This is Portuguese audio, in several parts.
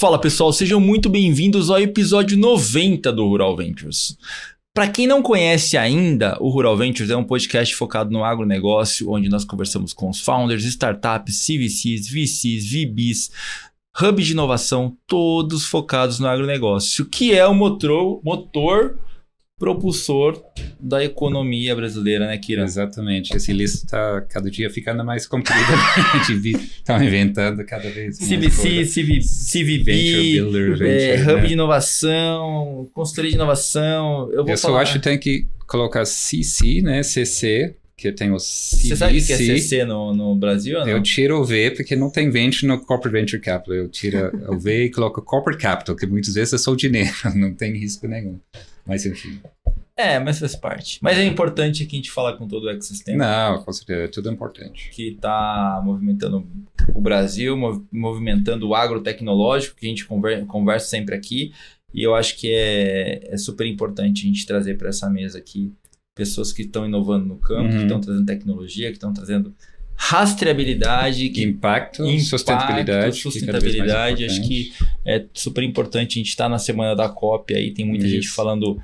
Fala pessoal, sejam muito bem-vindos ao episódio 90 do Rural Ventures. Para quem não conhece ainda, o Rural Ventures é um podcast focado no agronegócio, onde nós conversamos com os founders, startups, CVCs, VCs, VBs, hubs de inovação, todos focados no agronegócio, que é o motor, motor propulsor da economia brasileira, né, Kira? Exatamente. Esse lista está cada dia ficando mais comprida. Estão inventando cada vez mais. CVC, CV, CVB, Builder, é, Hub né? de inovação, consultoria de inovação. Eu, vou Eu só acho que tem que colocar CC, né, CC, que tem o CVC. Você sabe o que é CC no, no Brasil? Eu tiro o V porque não tem venture no Corporate Venture Capital. Eu tiro o V e coloco Corporate Capital, que muitas vezes é só dinheiro, não tem risco nenhum. Mas enfim. É, mas faz parte. Mas é importante que a gente fale com todo o ecossistema. Não, com certeza, é tudo importante. Que está movimentando o Brasil, movimentando o agrotecnológico, que a gente conversa sempre aqui. E eu acho que é, é super importante a gente trazer para essa mesa aqui pessoas que estão inovando no campo, uhum. que estão trazendo tecnologia, que estão trazendo rastreabilidade, que impacto, impacto sustentabilidade, sustentabilidade. Que acho que é super importante. A gente está na semana da COP aí, tem muita Isso. gente falando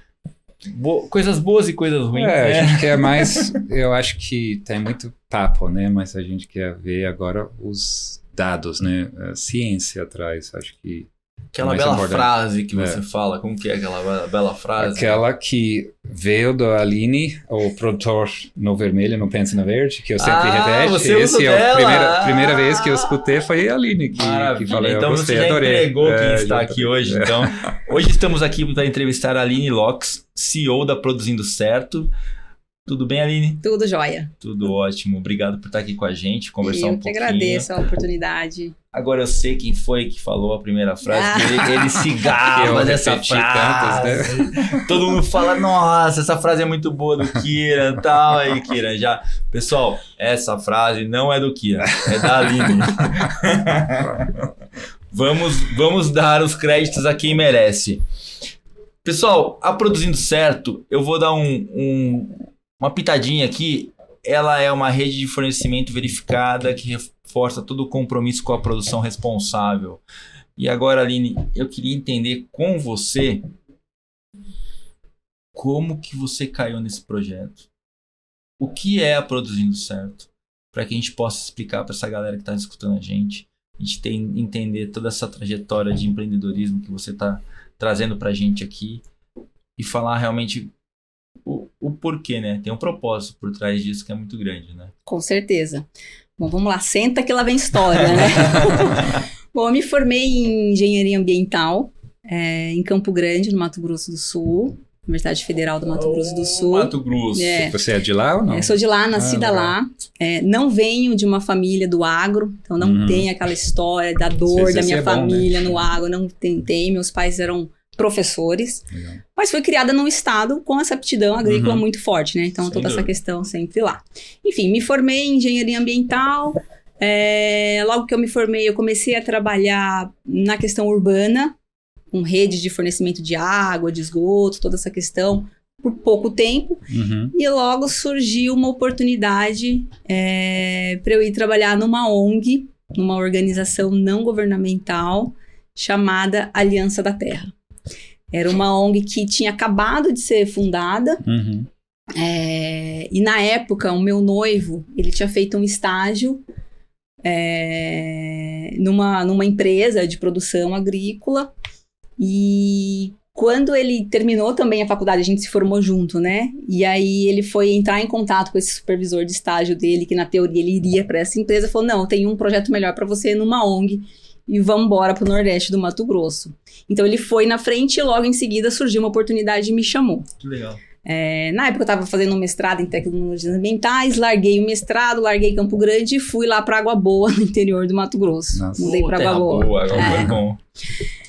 bo coisas boas e coisas ruins. É, né? a gente quer mais. eu acho que tem muito papo, né? Mas a gente quer ver agora os dados, né? A ciência atrás. Acho que Aquela bela importante. frase que você é. fala, como que é aquela bela frase? Aquela que veio da Aline, o produtor no vermelho, não pensa na verde, que eu sempre ah, repete. Você Esse é a primeira, primeira vez que eu escutei foi a Aline que, que falou. Então eu gostei, você já adorei. entregou é, quem está aqui hoje. É. Então, hoje estamos aqui para entrevistar a Aline Locks, CEO da Produzindo Certo. Tudo bem, Aline? Tudo jóia. Tudo ótimo. Obrigado por estar aqui com a gente, conversar eu um pouquinho. Eu que agradeço a oportunidade. Agora eu sei quem foi que falou a primeira frase, ah. ele, ele se gaba dessa frase. Tantos, né? Todo mundo fala, nossa, essa frase é muito boa do Kira e tal. Aí, Kira, já... Pessoal, essa frase não é do Kira, é da Aline. vamos, vamos dar os créditos a quem merece. Pessoal, a Produzindo Certo, eu vou dar um, um uma pitadinha aqui, ela é uma rede de fornecimento verificada que reforça todo o compromisso com a produção responsável. E agora, Aline, eu queria entender com você como que você caiu nesse projeto. O que é a Produzindo Certo? Para que a gente possa explicar para essa galera que está escutando a gente, a gente tem, entender toda essa trajetória de empreendedorismo que você está trazendo para a gente aqui e falar realmente o, o porquê, né? Tem um propósito por trás disso que é muito grande, né? Com certeza. Bom, vamos lá, senta que lá vem história, né? Bom, eu me formei em engenharia ambiental é, em Campo Grande, no Mato Grosso do Sul. Universidade Federal do Mato Grosso do Sul. Mato Grosso. É. Você é de lá ou não? É, sou de lá, nascida ah, lá. É, não venho de uma família do agro, então não uhum. tem aquela história da dor da minha família bom, né? no agro, não tem, tem. Meus pais eram professores, Legal. mas foi criada num estado com essa aptidão agrícola uhum. muito forte, né? Então, Sem toda dúvida. essa questão sempre lá. Enfim, me formei em engenharia ambiental. É, logo que eu me formei, eu comecei a trabalhar na questão urbana, com rede de fornecimento de água, de esgoto, toda essa questão, por pouco tempo. Uhum. E logo surgiu uma oportunidade é, para eu ir trabalhar numa ONG, numa organização não governamental chamada Aliança da Terra. Era uma ONG que tinha acabado de ser fundada. Uhum. É, e na época, o meu noivo, ele tinha feito um estágio é, numa, numa empresa de produção agrícola. E quando ele terminou também a faculdade, a gente se formou junto, né? E aí ele foi entrar em contato com esse supervisor de estágio dele, que na teoria ele iria para essa empresa, falou: "Não, tem um projeto melhor para você numa ONG e vamos embora para o Nordeste do Mato Grosso. Então ele foi na frente e logo em seguida surgiu uma oportunidade e me chamou. Que legal. É, na época eu estava fazendo um mestrado em tecnologias ambientais, larguei o mestrado, larguei Campo Grande e fui lá para Água Boa, no interior do Mato Grosso. Nossa. Mudei para Água Boa. boa Água é. é bom.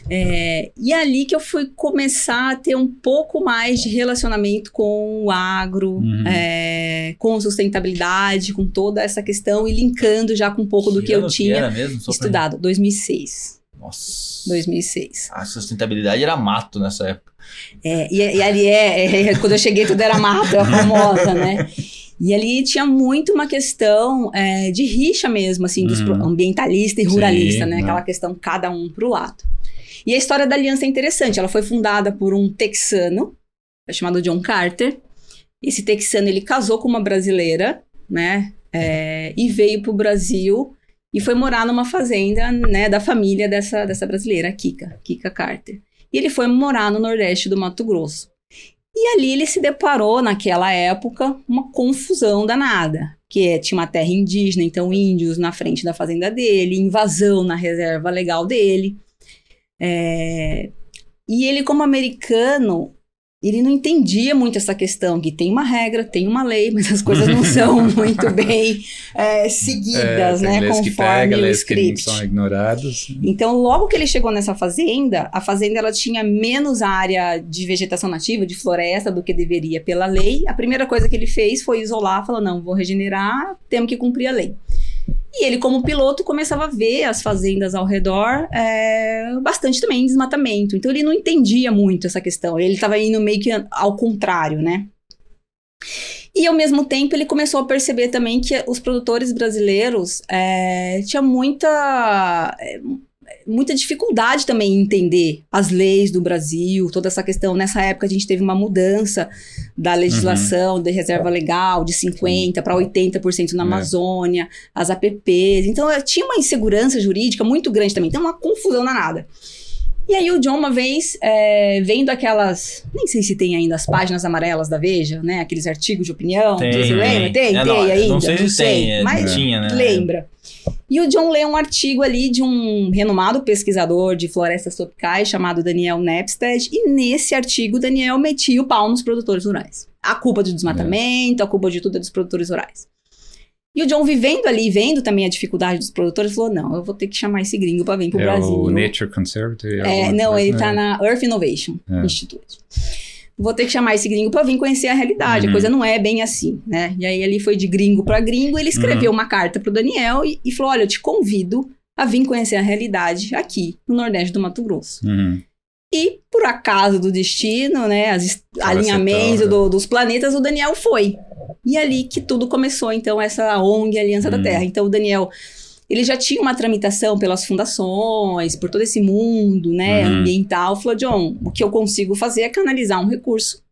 É, e ali que eu fui começar a ter um pouco mais de relacionamento com o agro, uhum. é, com sustentabilidade, com toda essa questão e linkando já com um pouco que do que eu tinha que mesmo, estudado. Pra... 2006. Nossa. 2006. A sustentabilidade era mato nessa época. É, e, e ali é, é, quando eu cheguei tudo era mato, era famosa, né? E ali tinha muito uma questão é, de rixa mesmo, assim, dos uhum. ambientalista e ruralista, Sim, né? Aquela questão cada um pro lado. E a história da aliança é interessante. Ela foi fundada por um texano, chamado John Carter. Esse texano, ele casou com uma brasileira, né? É, e veio para o Brasil e foi morar numa fazenda, né, da família dessa, dessa brasileira, Kika, Kika Carter. E ele foi morar no Nordeste do Mato Grosso. E ali ele se deparou, naquela época, uma confusão danada. Que é, tinha uma terra indígena, então índios na frente da fazenda dele, invasão na reserva legal dele. É... E ele, como americano, ele não entendia muito essa questão, que tem uma regra, tem uma lei, mas as coisas não são muito bem é, seguidas, é, né? Conforme que pega, o script. Que são ignorados. Então, logo que ele chegou nessa fazenda, a fazenda ela tinha menos área de vegetação nativa, de floresta, do que deveria pela lei. A primeira coisa que ele fez foi isolar, falou, não, vou regenerar, temos que cumprir a lei. E ele, como piloto, começava a ver as fazendas ao redor é, bastante também desmatamento. Então ele não entendia muito essa questão. Ele estava indo meio que ao contrário, né? E ao mesmo tempo ele começou a perceber também que os produtores brasileiros é, tinham muita muita dificuldade também em entender as leis do Brasil, toda essa questão. Nessa época a gente teve uma mudança da legislação uhum. de reserva legal de 50% para 80% na é. Amazônia, as APPs. Então tinha uma insegurança jurídica muito grande também, então uma confusão danada. E aí o John, uma vez, é, vendo aquelas. Nem sei se tem ainda as páginas amarelas da Veja, né? Aqueles artigos de opinião. Tem, você lembra? Tem, é, tem não, ainda. Não sei se sei, tem, é, mas tinha, né? lembra. E o John lê um artigo ali de um renomado pesquisador de florestas tropicais chamado Daniel Nepstead, e nesse artigo Daniel metia o pau nos produtores rurais. A culpa do desmatamento, a culpa de tudo é dos produtores rurais. E o John vivendo ali, vendo também a dificuldade dos produtores, falou: não, eu vou ter que chamar esse gringo para vir pro é Brasil. O Nature Conservancy? É, não, ele tá na Earth Innovation é. Institute vou ter que chamar esse gringo para vir conhecer a realidade. Uhum. A coisa não é bem assim, né? E aí ele foi de gringo para gringo, ele escreveu uhum. uma carta pro Daniel e, e, falou: "Olha, eu te convido a vir conhecer a realidade aqui no Nordeste do Mato Grosso". Uhum. E por acaso do destino, né, as alinhamentos do, dos planetas, o Daniel foi. E ali que tudo começou, então, essa ONG Aliança da uhum. Terra. Então o Daniel ele já tinha uma tramitação pelas fundações, por todo esse mundo, né, uhum. ambiental. Falou, John, o que eu consigo fazer é canalizar um recurso.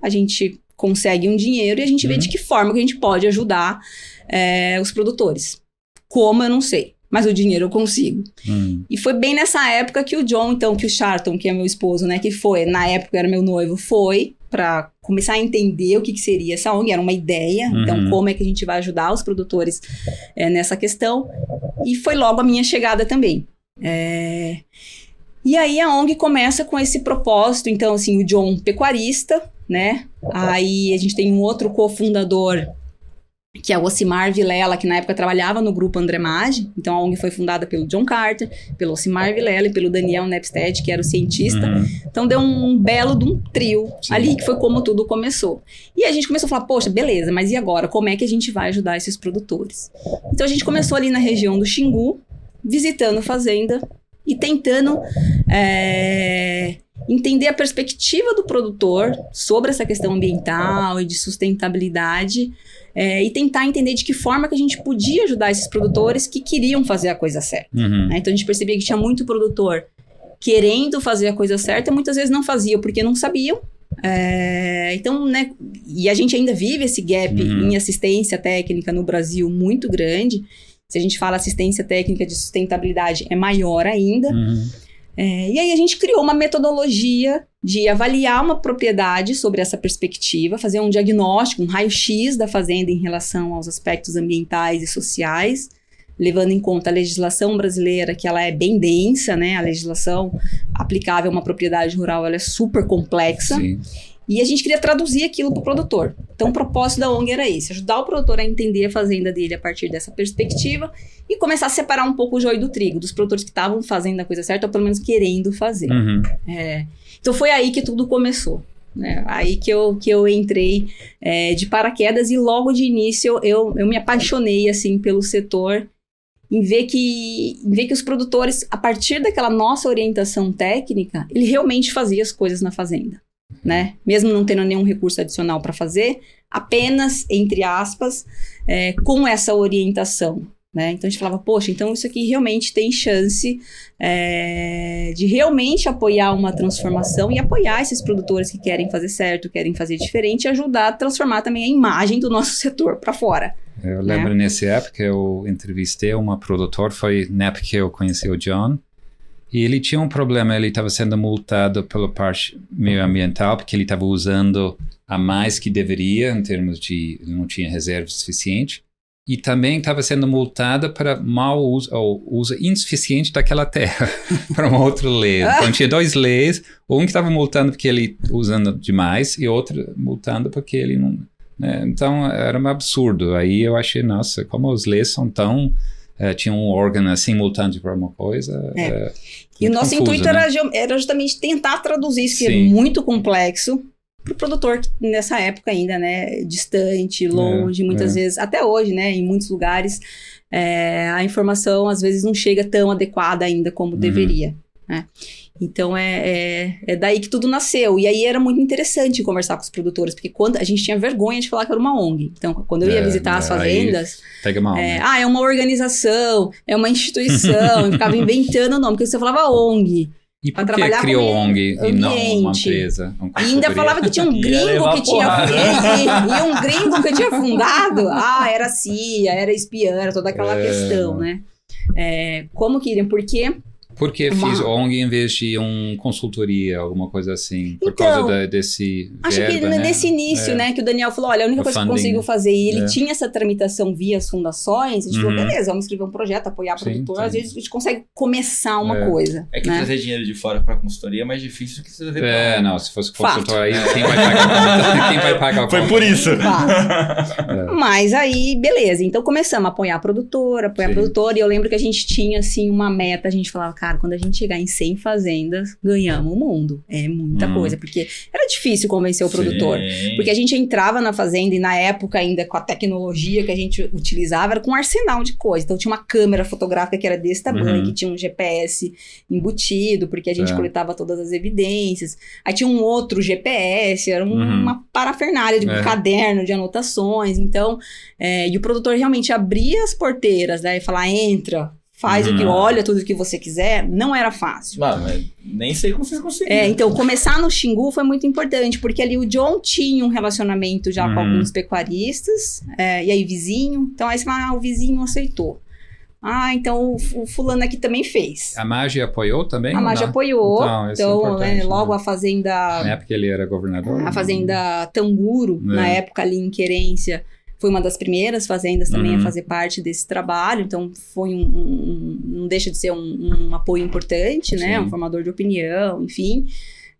A gente consegue um dinheiro e a gente uhum. vê de que forma que a gente pode ajudar é, os produtores. Como, eu não sei. Mas o dinheiro eu consigo. Uhum. E foi bem nessa época que o John, então, que o Charlton, que é meu esposo, né, que foi, na época era meu noivo, foi para começar a entender o que, que, seria essa ONG, era uma ideia, então, uhum. então como é que a gente vai ajudar os produtores é, nessa questão, e foi logo a minha chegada também. É... E aí a ONG começa com esse propósito, então assim, o John pecuarista, né, aí a gente tem um outro cofundador que é o Ocimar Vilela, que na época trabalhava no grupo André Maggi. Então a ONG foi fundada pelo John Carter, pelo Ocimar Vilela e pelo Daniel Nepstead, que era o cientista. Uhum. Então deu um, belo de um trio Sim. ali, que foi como tudo começou. E a gente começou a falar, poxa, beleza, mas e agora? Como é que a gente vai ajudar esses produtores? Então a gente começou ali na região do Xingu, visitando fazenda e tentando é, entender a perspectiva do produtor sobre essa questão ambiental e de sustentabilidade é, e tentar entender de que forma que a gente podia ajudar esses produtores que queriam fazer a coisa certa. Uhum. Né? Então a gente percebia que tinha muito produtor querendo fazer a coisa certa, e muitas vezes não fazia porque não sabiam. É, então, né, e a gente ainda vive esse gap uhum. em assistência técnica no Brasil muito grande. Se a gente fala assistência técnica de sustentabilidade, é maior ainda. Uhum. É, e aí a gente criou uma metodologia de avaliar uma propriedade sobre essa perspectiva, fazer um diagnóstico, um raio-x da fazenda em relação aos aspectos ambientais e sociais, levando em conta a legislação brasileira, que ela é bem densa, né? A legislação aplicável a uma propriedade rural ela é super complexa. Sim. E a gente queria traduzir aquilo para o produtor. Então, o propósito da ONG era esse: ajudar o produtor a entender a fazenda dele a partir dessa perspectiva e começar a separar um pouco o joio do trigo, dos produtores que estavam fazendo a coisa certa, ou pelo menos querendo fazer. Uhum. É, então, foi aí que tudo começou. Né? Aí que eu, que eu entrei é, de paraquedas e logo de início eu, eu me apaixonei assim pelo setor em ver que em ver que os produtores a partir daquela nossa orientação técnica ele realmente fazia as coisas na fazenda né? Mesmo não tendo nenhum recurso adicional para fazer, apenas, entre aspas, é, com essa orientação Né? Então a gente falava, poxa, então isso aqui realmente tem chance é, de realmente apoiar uma transformação e apoiar esses produtores que querem fazer certo, querem fazer diferente e ajudar a transformar também a imagem do nosso setor para fora. Eu lembro né? nessa época eu entrevistei uma produtor, foi na época que eu conheci o John, e ele tinha um problema, ele estava sendo multado pela parte meio ambiental, porque ele estava usando a mais que deveria, em termos de não tinha reserva suficiente e também estava sendo multada para mau uso ou uso insuficiente daquela terra para uma outra lei. Então tinha dois leis, um que estava multando porque ele usando demais e outro multando porque ele não. Né? Então era um absurdo. Aí eu achei, nossa, como as leis são tão Uh, tinha um órgão assim multante para uma coisa. É. Uh, e o nosso confuso, intuito né? era, era, justamente tentar traduzir isso, que é Sim. é muito complexo, para o produtor nessa época ainda, né, distante, longe, é, muitas é. vezes, até hoje, né, em muitos lugares, é, a informação às vezes não chega tão adequada ainda como uhum. deveria, né. Então é, é, é, daí que tudo nasceu. E aí era muito interessante conversar com os produtores, porque quando a gente tinha vergonha de falar que era uma ONG. Então, quando eu ia é, visitar as fazendas. Pega mal. É, né? Ah, é uma organização, é uma instituição. ficava inventando o nome, porque você falava ONG. E por que criou ONG e não uma empresa? Um e ainda falava que tinha um gringo que tinha e, e, um gringo que tinha fundado. Ah, era CIA, era espiã, era toda aquela é... questão, né? É, como queriam? Porque por que uma... fiz ONG em vez de um consultoria, alguma coisa assim? Por então, causa da, desse. Acho verba, que né? nesse início, é. né, que o Daniel falou: olha, a única o coisa funding. que eu consigo fazer, e ele é. tinha essa tramitação via as fundações, a gente uhum. falou: beleza, vamos escrever um projeto, apoiar produtor, às vezes a gente consegue começar uma é. coisa. É que né? trazer dinheiro de fora para consultoria é mais difícil do que trazer pra É, não, se fosse consultor aí, quem vai pagar Quem vai pagar Foi por isso. É. Mas aí, beleza, então começamos a apoiar a produtora, apoiar Sim. a produtora, e eu lembro que a gente tinha, assim, uma meta, a gente falava, cara, quando a gente chegar em em 100 fazendas, ganhamos o mundo. É muita hum. coisa, porque era difícil convencer o Sim. produtor. Porque a gente entrava na fazenda e na época ainda com a tecnologia que a gente utilizava, era com um arsenal de coisas. Então tinha uma câmera fotográfica que era desse tamanho, uhum. que tinha um GPS embutido, porque a gente é. coletava todas as evidências. Aí tinha um outro GPS, era um, uhum. uma parafernália de um é. caderno de anotações. Então, é, e o produtor realmente abria as porteiras, né? E falar, entra, faz o que uhum. olha tudo o que você quiser, não era fácil. Mas nem sei como vocês conseguiram. É, então começar no Xingu foi muito importante, porque ali o John tinha um relacionamento já com uhum. alguns pecuaristas, é, e aí vizinho, então aí você fala, ah, o vizinho aceitou. Ah, então o, fulano aqui também fez. A Magi apoiou também? A Magi apoiou. Então, então é né, logo né? a fazenda. Na época ele era governador? A fazenda Tanguro, é. na época ali em Querência, foi uma das primeiras fazendas também uhum. a fazer parte desse trabalho, então foi um, um não deixa de ser um, um apoio importante, né? Sim. Um formador de opinião, enfim.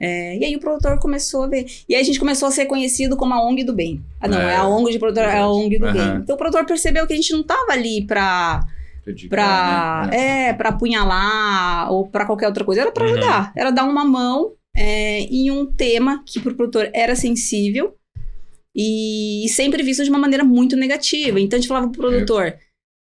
É, e aí o produtor começou a ver. E aí a gente começou a ser conhecido como a ONG do bem. Ah, não, é, é a ONG de produtor, é a ONG do uhum. bem. Então o produtor percebeu que a gente não estava ali para para né? é para apunhalar ou para qualquer outra coisa era para uhum. ajudar era dar uma mão é, em um tema que para o produtor era sensível e, sempre visto de uma maneira muito negativa. Então a gente falava pro produtor: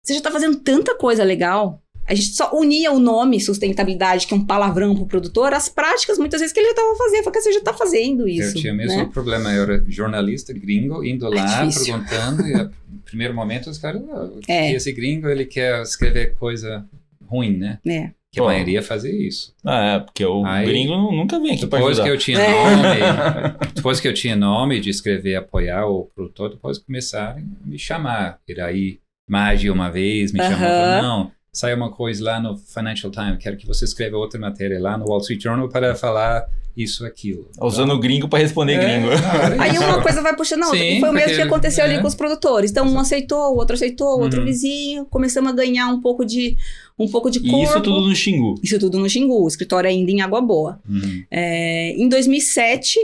você já tá fazendo tanta coisa legal. A gente só unia o nome sustentabilidade, que é um palavrão pro produtor, às práticas, muitas vezes, que ele já tava fazendo. Falei, você já tá fazendo isso. Eu tinha mesmo né? problema. Eu era jornalista gringo, indo é lá, difícil. perguntando, e no primeiro momento os caras, oh, é. esse gringo, ele quer escrever coisa ruim, né? É. Que Pô. a maioria fazia isso. Ah, é, porque o Aí, gringo nunca vem aqui Depois que eu tinha é. nome, depois que eu tinha nome de escrever, apoiar o produtor, depois começaram a me chamar. Ir aí, Magi uma vez me uh -huh. chamou, não, sai uma coisa lá no Financial Times, quero que você escreva outra matéria lá no Wall Street Journal para falar isso, aquilo. Usando então, o gringo para responder é, gringo. Não, Aí uma coisa vai puxando a outra. Sim, foi o mesmo que aconteceu é. ali com os produtores. Então, um aceitou, o outro aceitou, o outro uhum. vizinho. Começamos a ganhar um pouco de um pouco de corpo. E isso tudo no Xingu? Isso tudo no Xingu. O escritório ainda em Água Boa. Uhum. É, em 2007,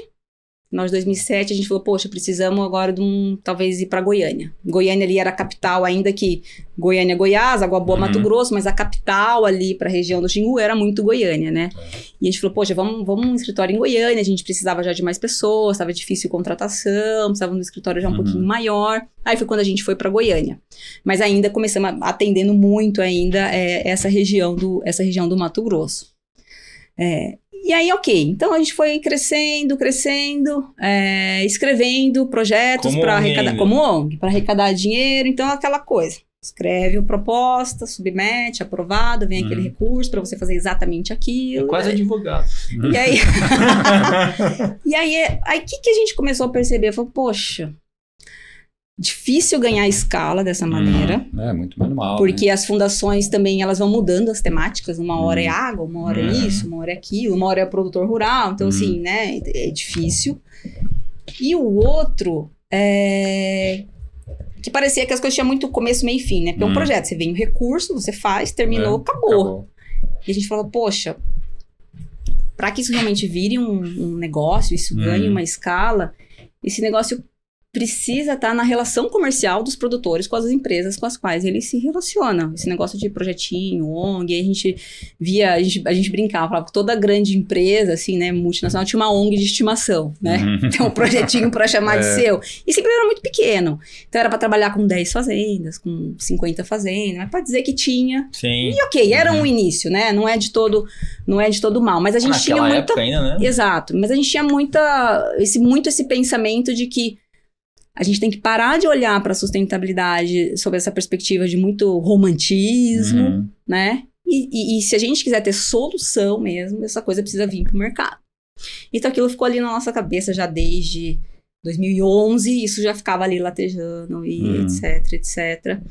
nós, 2007, a gente falou, poxa, precisamos agora de um, talvez ir para Goiânia. Goiânia ali era a capital, ainda que Goiânia, Goiás, Água Boa, uhum. Mato Grosso, mas a capital ali para a região do Xingu era muito Goiânia, né? É. E a gente falou, poxa, vamos, vamos um escritório em Goiânia, a gente precisava já de mais pessoas, estava difícil contratação, precisava de um escritório já um uhum. pouquinho maior. Aí foi quando a gente foi para Goiânia. Mas ainda começamos atendendo muito ainda é, essa região do essa região do Mato Grosso. É, e aí, ok. Então a gente foi crescendo, crescendo, é, escrevendo projetos para arrecadar, como ONG, para arrecadar dinheiro. Então aquela coisa. Escreve a proposta, submete, aprovado, vem aquele recurso para você fazer exatamente aquilo. É quase advogado. E aí, e aí, aí que, que a gente começou a perceber? Falou, poxa, difícil ganhar escala dessa maneira. Hum, é, muito manual. Porque né? as fundações também, elas vão mudando as temáticas. Uma hora é hum. água, uma hora é hum. isso, uma hora é aquilo, uma hora é produtor rural. Então, hum. assim, né, é difícil. E o outro é que parecia que as coisas tinham muito começo, meio e fim, né? Porque é um hum. projeto, você vem o recurso, você faz, terminou, é, acabou. acabou. E a gente falou, poxa, para que isso realmente vire um, um negócio, isso ganhe uma escala, esse negócio precisa estar tá na relação comercial dos produtores com as empresas com as quais eles se relacionam. Esse negócio de projetinho, ONG, a gente via, a gente, a gente brincava, falava que toda grande empresa, assim, né, multinacional, tinha uma ONG de estimação, né? Uhum. Então, um projetinho para chamar é. de seu. E sempre era muito pequeno. Então, era para trabalhar com 10 fazendas, com 50 fazendas, mas para dizer que tinha. Sim. E ok, era uhum. um início, né? Não é de todo, não é de todo mal, mas a gente Naquela tinha muita... Ainda, né? Exato, mas a gente tinha muita, esse, muito esse pensamento de que a gente tem que parar de olhar para a sustentabilidade sob essa perspectiva de muito romantismo, uhum. né? E, e, e, se a gente quiser ter solução mesmo, essa coisa precisa vir para o mercado. Então aquilo ficou ali na nossa cabeça já desde 2011, isso já ficava ali latejando e uhum. etc, etc.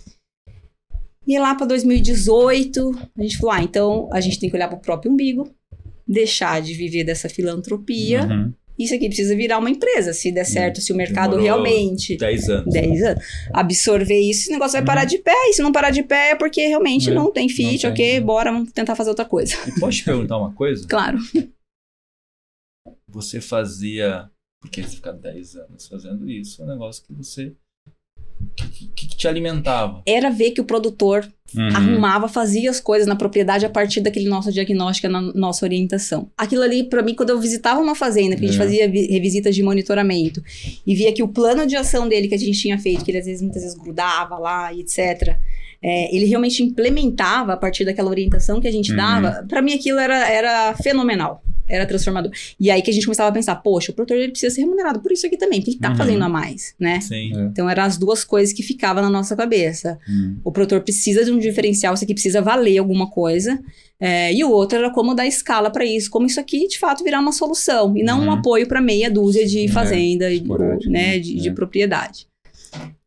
E lá para 2018, a gente falou: ah, então a gente tem que olhar para o próprio umbigo, deixar de viver dessa filantropia uhum isso aqui precisa virar uma empresa. Se der certo, se o mercado Demorou realmente. 10 anos. 10 anos. Absorver isso, esse negócio vai parar uhum. de pé. E se não parar de pé é porque realmente é, não tem fit, não ok? Tem. Bora, vamos tentar fazer outra coisa. E pode te perguntar uma coisa? Claro. Você fazia. Porque você ficar 10 anos fazendo isso, é um negócio que você que, que, te alimentava? Era ver que o produtor uhum. arrumava, fazia as coisas na propriedade a partir daquele nosso diagnóstico, na nossa orientação. Aquilo ali, para mim, quando eu visitava uma fazenda, que a gente é. fazia revisitas de monitoramento, e via que o plano de ação dele que a gente tinha feito, que ele às vezes, muitas vezes grudava lá e etc., é, ele realmente implementava a partir daquela orientação que a gente uhum. dava, para mim aquilo era, era fenomenal era transformador. E aí que a gente começava a pensar, poxa, o produtor ele precisa ser remunerado por isso aqui também, porque ele tá uhum. fazendo a mais, né? Sim. É. Então eram as duas coisas que ficavam na nossa cabeça. Uhum. O produtor precisa de um diferencial, isso aqui precisa valer alguma coisa. É, e o outro era como dar escala para isso, como isso aqui de fato virar uma solução e não uhum. um apoio para meia dúzia de é, fazenda, é, né, de, de propriedade.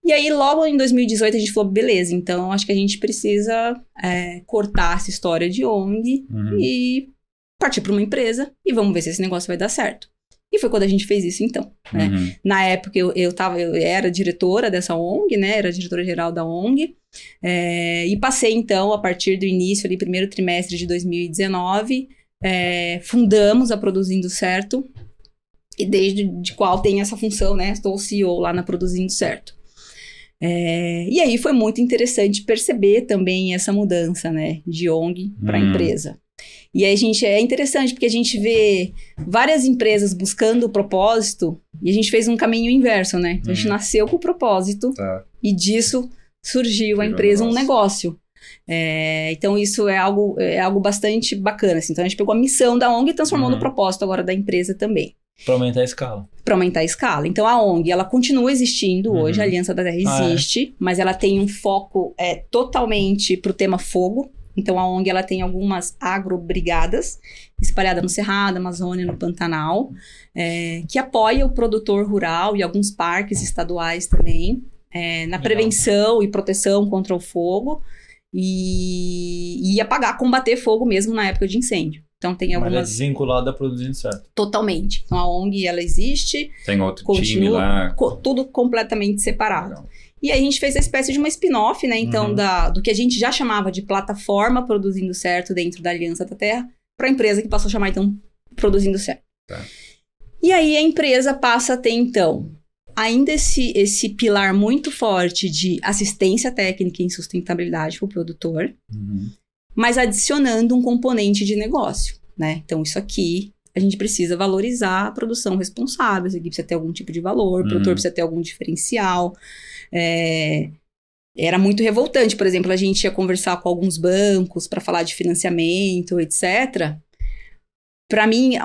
E aí, logo em 2018, a gente falou: beleza, então acho que a gente precisa é, cortar essa história de ONG uhum. e partir para uma empresa e vamos ver se esse negócio vai dar certo. E foi quando a gente fez isso, então. Né? Uhum. Na época, eu, eu, tava, eu era diretora dessa ONG, né? Era diretora-geral da ONG. É, e passei, então, a partir do início, ali, primeiro trimestre de 2019, é, fundamos a Produzindo Certo. E desde de qual tem essa função, né? Estou CEO lá na Produzindo Certo. É, e aí foi muito interessante perceber também essa mudança, né? De ONG para uhum. empresa. E aí a gente é interessante porque a gente vê várias empresas buscando o propósito e a gente fez um caminho inverso, né? A gente uhum. nasceu com o propósito tá. e disso surgiu a empresa, um negócio. É, então isso é algo, é algo bastante bacana. Assim. Então a gente pegou a missão da ONG e transformou uhum. no propósito agora da empresa também. Para aumentar a escala. Para aumentar a escala. Então a ONG ela continua existindo uhum. hoje, a Aliança da Terra existe, ah, é. mas ela tem um foco é, totalmente para o tema fogo. Então a ONG ela tem algumas agrobrigadas espalhadas no Cerrado, Amazônia, no Pantanal, é, que apoia o produtor rural e alguns parques estaduais também é, na Legal. prevenção e proteção contra o fogo e, e apagar, combater fogo mesmo na época de incêndio. Então tem algumas. Mas é desvinculada produzindo certo. Totalmente. Então a ONG ela existe. Tem outro continua, time lá. Co tudo completamente separado. Legal. E aí a gente fez a espécie de uma spin-off, né? Então, uhum. da, do que a gente já chamava de plataforma produzindo certo dentro da Aliança da Terra, para a empresa que passou a chamar, então, produzindo certo. Tá. E aí a empresa passa a ter, então, ainda esse, esse pilar muito forte de assistência técnica em sustentabilidade para o produtor, uhum. Mas adicionando um componente de negócio, né? Então, isso aqui a gente precisa valorizar a produção responsável, isso aqui precisa ter algum tipo de valor, o produtor uhum. precisa ter algum diferencial. É, era muito revoltante. Por exemplo, a gente ia conversar com alguns bancos para falar de financiamento, etc. Para mim,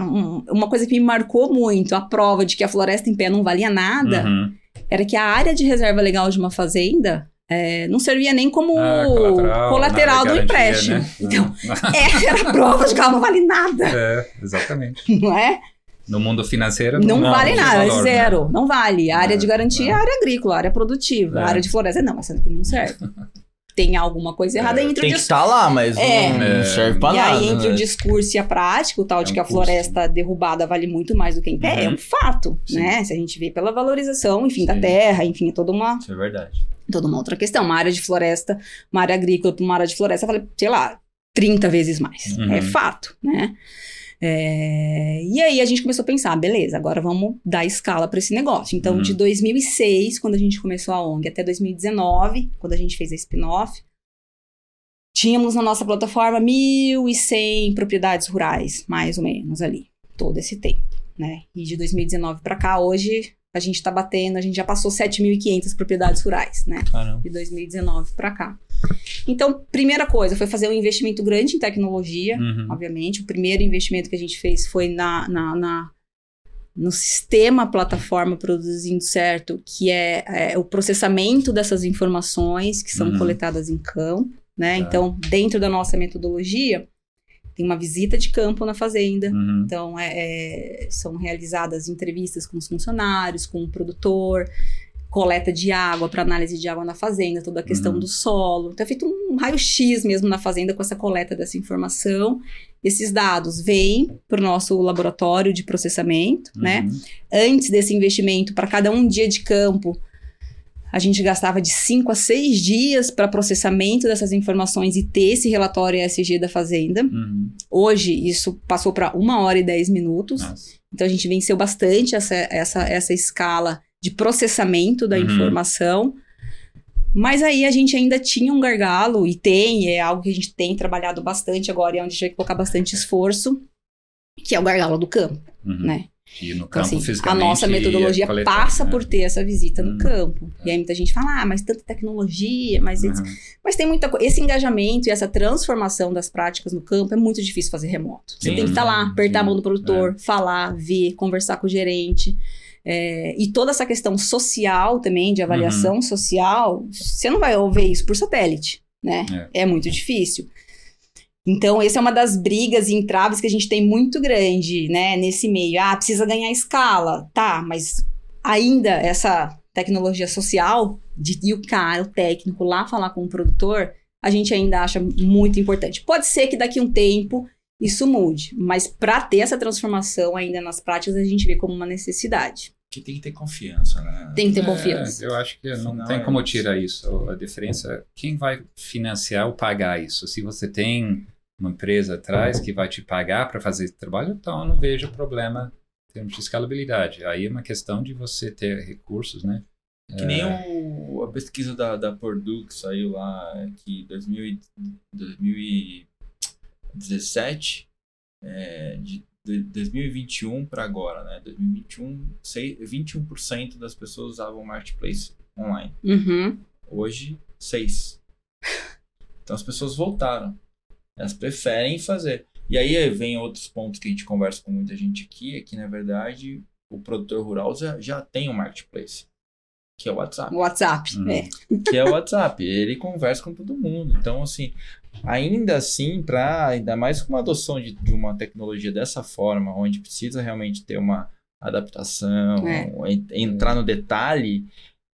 uma coisa que me marcou muito, a prova de que a floresta em pé não valia nada, uhum. era que a área de reserva legal de uma fazenda é, não servia nem como ah, colateral, colateral do empréstimo. Né? Então, essa era a prova de que ela não vale nada. É, exatamente. Não é? No mundo financeiro não, não vale nada, valor, zero, né? não vale. A área é, de garantia é a área agrícola, a área produtiva, a é. área de floresta não, essa aqui não serve. tem alguma coisa errada é, entre tem o discurso. Tem que estar tá lá, mas é. não, serve pra e nada. E aí, entre né? o discurso e a prática, o tal é de um que a floresta curso. derrubada vale muito mais do que em pé, uhum. é um fato, Sim. né? Se a gente vê pela valorização, enfim, Sim. da terra, enfim, é toda uma... Isso é verdade. Toda uma outra questão. Uma área de floresta, uma área agrícola para uma área de floresta, vale, sei lá, 30 vezes mais. Uhum. É fato, né? É, e aí a gente começou a pensar, beleza, agora vamos dar escala para esse negócio. Então, uhum. de 2006, quando a gente começou a ONG, até 2019, quando a gente fez a spin-off, tínhamos na nossa plataforma 1.100 propriedades rurais, mais ou menos ali, todo esse tempo, né? E de 2019 para cá, hoje a gente está batendo, a gente já passou 7.500 propriedades rurais, né? Caramba. De 2019 para cá. Então, primeira coisa foi fazer um investimento grande em tecnologia, uhum. obviamente. O primeiro investimento que a gente fez foi na, na, na no sistema plataforma produzindo certo, que é, é, o processamento dessas informações que são uhum. coletadas em campo, né? Tá. Então, dentro da nossa metodologia, tem uma visita de campo na fazenda. Uhum. Então, é, é, são realizadas entrevistas com os funcionários, com o produtor, coleta de água para análise de água na fazenda, toda a questão uhum. do solo. Então, é feito um raio-x mesmo na fazenda com essa coleta dessa informação. Esses dados vêm para o nosso laboratório de processamento, né? uhum. né? Antes desse investimento, para cada um dia de campo, a gente gastava de 5 a 6 dias para processamento dessas informações e ter esse relatório ESG da fazenda. Uhum. Hoje, isso passou para 1 hora e 10 minutos. Nossa. Então, a gente venceu bastante essa, essa, essa escala de processamento da uhum. informação. Mas aí a gente ainda tinha um gargalo, e tem, é algo que a gente tem trabalhado bastante agora, e é onde a gente vai colocar bastante esforço, que é o gargalo do campo, uhum. né? E no então, campo, então, assim, A nossa metodologia passa né? por ter essa visita no uhum. campo. E aí muita gente fala, ah, mas tanta tecnologia, mas... Uhum. Mas tem muita coisa. Esse engajamento e essa transformação das práticas no campo é muito difícil fazer remoto. Você sim, tem que estar tá lá, apertar sim. a mão do produtor, é. falar, ver, conversar com o gerente. É, e toda essa questão social também, de avaliação uhum. social, você não vai ouvir isso por satélite, né? É, é muito difícil. Então, essa é uma das brigas e entraves que a gente tem muito grande, né, nesse meio. Ah, precisa ganhar escala. Tá, mas ainda essa tecnologia social de ir o cara, o técnico lá falar com o produtor, a gente ainda acha muito importante. Pode ser que daqui a um tempo isso mude, mas para ter essa transformação ainda nas práticas, a gente vê como uma necessidade. Que tem que ter confiança, né? Tem que ter é, confiança. Eu acho que não, tem como é tirar isso. A diferença é quem vai financiar ou pagar isso. Se você tem uma empresa atrás que vai te pagar para fazer esse trabalho, então eu não vejo problema em termos de escalabilidade. Aí é uma questão de você ter recursos, né? Que nem é. o, a pesquisa da, da Purdue que saiu lá, que 2000, 2017, é, de 2021 para agora, né? 2021, 21% das pessoas usavam marketplace online. Uhum. Hoje, 6%. Então as pessoas voltaram. Elas preferem fazer. E aí vem outros pontos que a gente conversa com muita gente aqui, é que na verdade o produtor rural já, já tem um marketplace, que é o WhatsApp. O WhatsApp, hum. é. Que é o WhatsApp. Ele conversa com todo mundo. Então, assim, ainda assim, para ainda mais com uma adoção de, de, uma tecnologia dessa forma, onde precisa realmente ter uma adaptação, é. entrar no detalhe,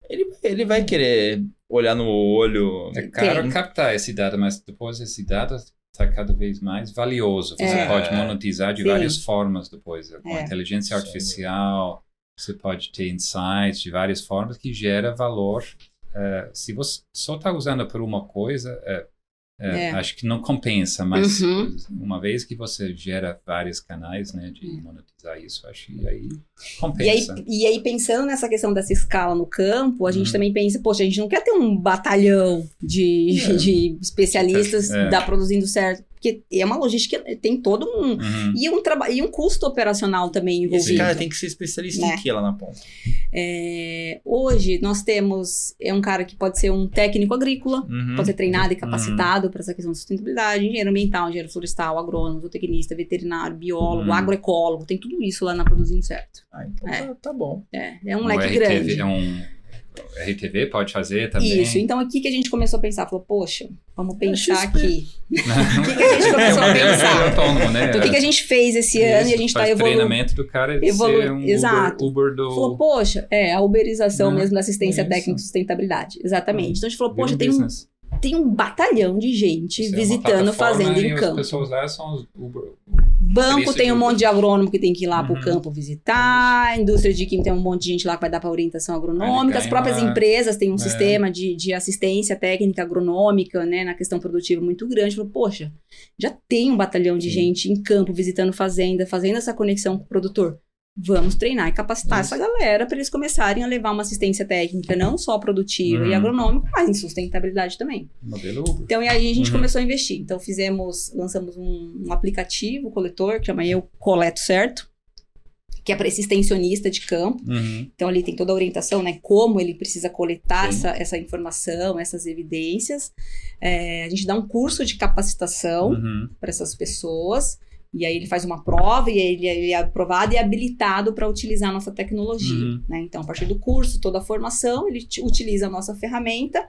ele, ele vai querer olhar no olho. É caro captar esse dado, mas depois esse dado está cada vez mais valioso. Você é. pode monetizar de Sim. várias formas depois. Com é. inteligência artificial, você pode ter insights de várias formas que gera valor. Uh, se você só está usando por uma coisa, uh, é, é. Acho que não compensa, mas uhum. uma vez que você gera vários canais né, de é. monetizar isso, acho que aí compensa. E aí, e aí, pensando nessa questão dessa escala no campo, a gente uhum. também pensa, poxa, a gente não quer ter um batalhão de, é. de especialistas é. da produzindo certo porque é uma logística, tem todo um. Uhum. E, um trabalho e um custo operacional também envolvido. Esse cara tem que ser especialista né? em que lá na ponta? É, hoje nós temos. É um cara que pode ser um técnico agrícola, uhum. pode ser treinado e uhum. capacitado uhum. para essa questão de sustentabilidade, engenheiro ambiental, engenheiro florestal, agrônomo, zootecnista, veterinário, biólogo, uhum. agroecólogo, tem tudo isso lá na Produzindo Certo. Ah, então é. tá, tá, bom. É, é um leque grande. É um RTV pode fazer também. Isso, então aqui que a gente começou a pensar, falou, poxa, vamos pensar aqui. o que, que, a gente começou a pensar? Autônomo, né? Então o que, que a gente fez esse Isso, ano e a gente está evoluindo. O treinamento do cara é evolu... ser um Exato. Uber, Uber do... Falou, poxa, é, a uberização mesmo da assistência técnica e sustentabilidade. Exatamente. Então a gente falou, poxa, tem um tem um batalhão de gente Você visitando, é fazenda em campo. As pessoas lá são os Uber. Banco tem um monte de agrônomo que tem que ir lá uhum. para o campo visitar, a indústria de química tem um monte de gente lá que vai dar para orientação agronômica, as próprias lá. empresas têm um é. sistema de, de assistência técnica agronômica, né, na questão produtiva muito grande. Falou, poxa, já tem um batalhão de Sim. gente em campo visitando fazenda, fazendo essa conexão com o produtor vamos treinar e capacitar Isso. essa galera para eles começarem a levar uma assistência técnica não só produtiva uhum. e agronômica, mas em sustentabilidade também. Modelo Então, e aí a gente uhum. começou a investir. Então, fizemos, lançamos um, um aplicativo, coletor, que chama Eu Coleto Certo, que é para esse extensionista de campo. Uhum. Então, ali tem toda a orientação, né? Como ele precisa coletar essa, essa informação, essas evidências. É, a gente dá um curso de capacitação uhum. para essas pessoas. E aí ele faz uma prova e ele, ele é aprovado e é habilitado para utilizar a nossa tecnologia. Uhum. Né? Então, a partir do curso, toda a formação, ele utiliza a nossa ferramenta,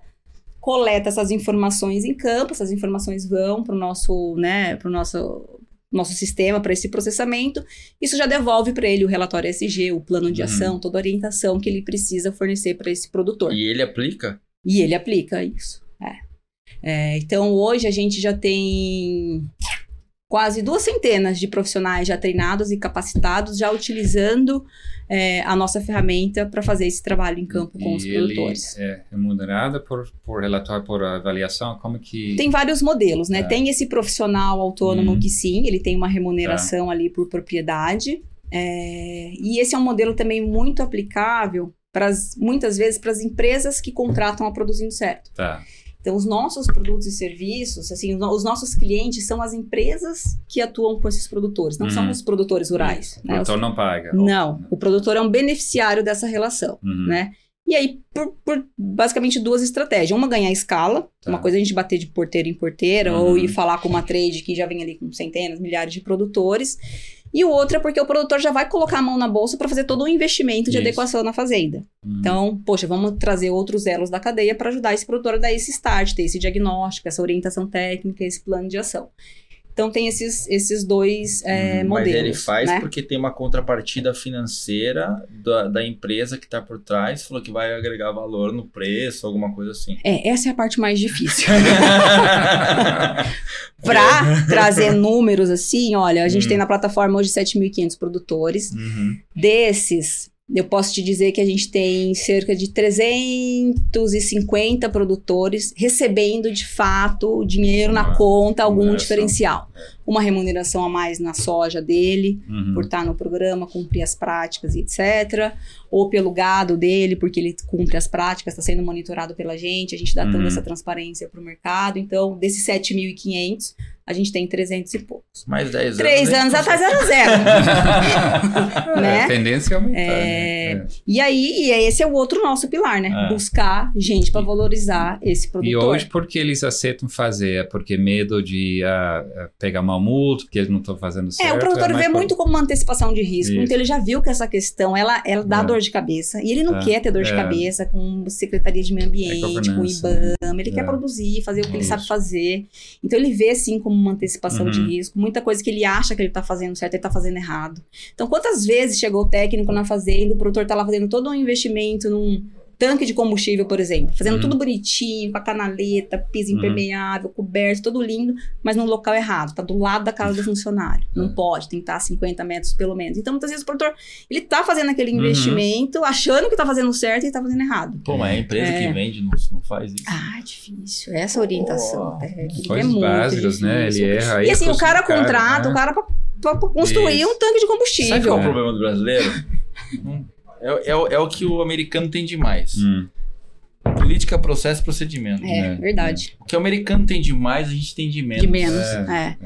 coleta essas informações em campo, essas informações vão para o nosso, né, pro nosso, nosso sistema, para esse processamento. Isso já devolve para ele o relatório SG, o plano de uhum. ação, toda a orientação que ele precisa fornecer para esse produtor. E ele aplica? E ele aplica isso. É. É, então, hoje a gente já tem quase duas centenas de profissionais já treinados e capacitados, já utilizando é, a nossa ferramenta para fazer esse trabalho em campo com e os produtores. é remunerada por, por relatório, por avaliação? Como que... Tem vários modelos, né? É. Tem esse profissional autônomo hum. que sim, ele tem uma remuneração tá. ali por propriedade. É, e esse é um modelo também muito aplicável para muitas vezes para as empresas que contratam a Produzindo Certo. Tá. Então, os nossos produtos e serviços, assim, os nossos clientes são as empresas que atuam com esses produtores, não uhum. são os produtores rurais. O né? produtor não paga. Não, o produtor é um beneficiário dessa relação, uhum. né? E aí, por, por, basicamente duas estratégias. Uma, ganhar escala. Tá. Uma coisa é a gente bater de porteira em porteira, uhum. ou ir falar com uma trade que já vem ali com centenas, milhares de produtores. E o outro é porque o produtor já vai colocar a mão na bolsa para fazer todo um investimento de Isso. adequação na fazenda. Uhum. Então, poxa, vamos trazer outros elos da cadeia para ajudar esse produtor a dar esse start, ter esse diagnóstico, essa orientação técnica, esse plano de ação. Então tem esses, esses dois é, hum, modelos. Mas ele faz né? porque tem uma contrapartida financeira da, da empresa que está por trás, falou que vai agregar valor no preço, alguma coisa assim. É, essa é a parte mais difícil. Para trazer números assim, olha, a gente tem na plataforma hoje 7.500 produtores. Uhum. Desses, eu posso te dizer que a gente tem cerca de 350 produtores recebendo de fato dinheiro na conta, algum diferencial. Uma remuneração a mais na soja dele, uhum. por estar no programa, cumprir as práticas e etc. Ou pelo gado dele, porque ele cumpre as práticas, está sendo monitorado pela gente, a gente dá uhum. toda essa transparência para o mercado. Então, desses 7.500, a gente tem 300 e poucos. Mais 10 anos. Três anos atrás era zero. né? É, a tendência é aumentar. É... Né? É. E aí, esse é o outro nosso pilar, né? É. Buscar gente para valorizar esse produtor. E hoje, por que eles aceitam fazer? É porque medo de uh, pegar uma multa, porque eles não estão fazendo certo? É, o produtor é vê muito como uma antecipação de risco. Isso. Então, ele já viu que essa questão, ela, ela dá é. dor de cabeça. E ele não quer ter dor de cabeça com Secretaria de Meio Ambiente, com o IBAMA. Ele quer produzir, fazer o que ele sabe fazer. Então, ele vê, sim, como uma antecipação uhum. de risco, muita coisa que ele acha que ele está fazendo certo, ele está fazendo errado. Então, quantas vezes chegou o técnico na fazenda, o produtor está lá fazendo todo um investimento num tanque de combustível, por exemplo, fazendo uhum. tudo bonitinho, com a canaleta, piso uhum. impermeável, coberto, tudo lindo, mas no local errado, tá do lado da casa do funcionário. Não uhum. pode, tem que estar a 50 metros pelo menos. Então, muitas vezes o produtor, ele tá fazendo aquele uhum. investimento, achando que tá fazendo certo e tá fazendo errado. Pô, mas a empresa é. que vende não, não, faz isso. Ah, difícil. Essa orientação oh, técnica é muito básicas, né? Ele erra aí. E assim, o cara contrata, né? o cara pra, pra construir isso. um tanque de combustível. Sabe qual é o problema do brasileiro? É, é, é, o que o americano tem demais. Hum. Política, processo, procedimento. É, né? verdade. O que o americano tem demais, a gente tem de menos. De menos, é.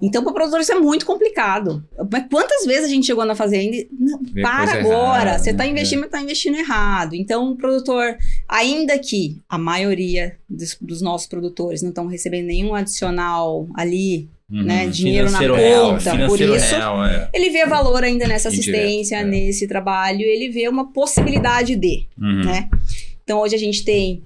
É. é. Então, para o produtor, isso é muito complicado. Mas quantas vezes a gente chegou na fazenda e. Não, para agora, errada, você está né? investindo, mas está investindo errado. Então, o produtor, ainda que a maioria dos, dos nossos produtores não estão recebendo nenhum adicional ali Uhum, né, dinheiro na real, conta, por isso real, é. ele vê valor ainda nessa assistência, Indireto, é. nesse trabalho, ele vê uma possibilidade de, uhum. né? Então hoje a gente tem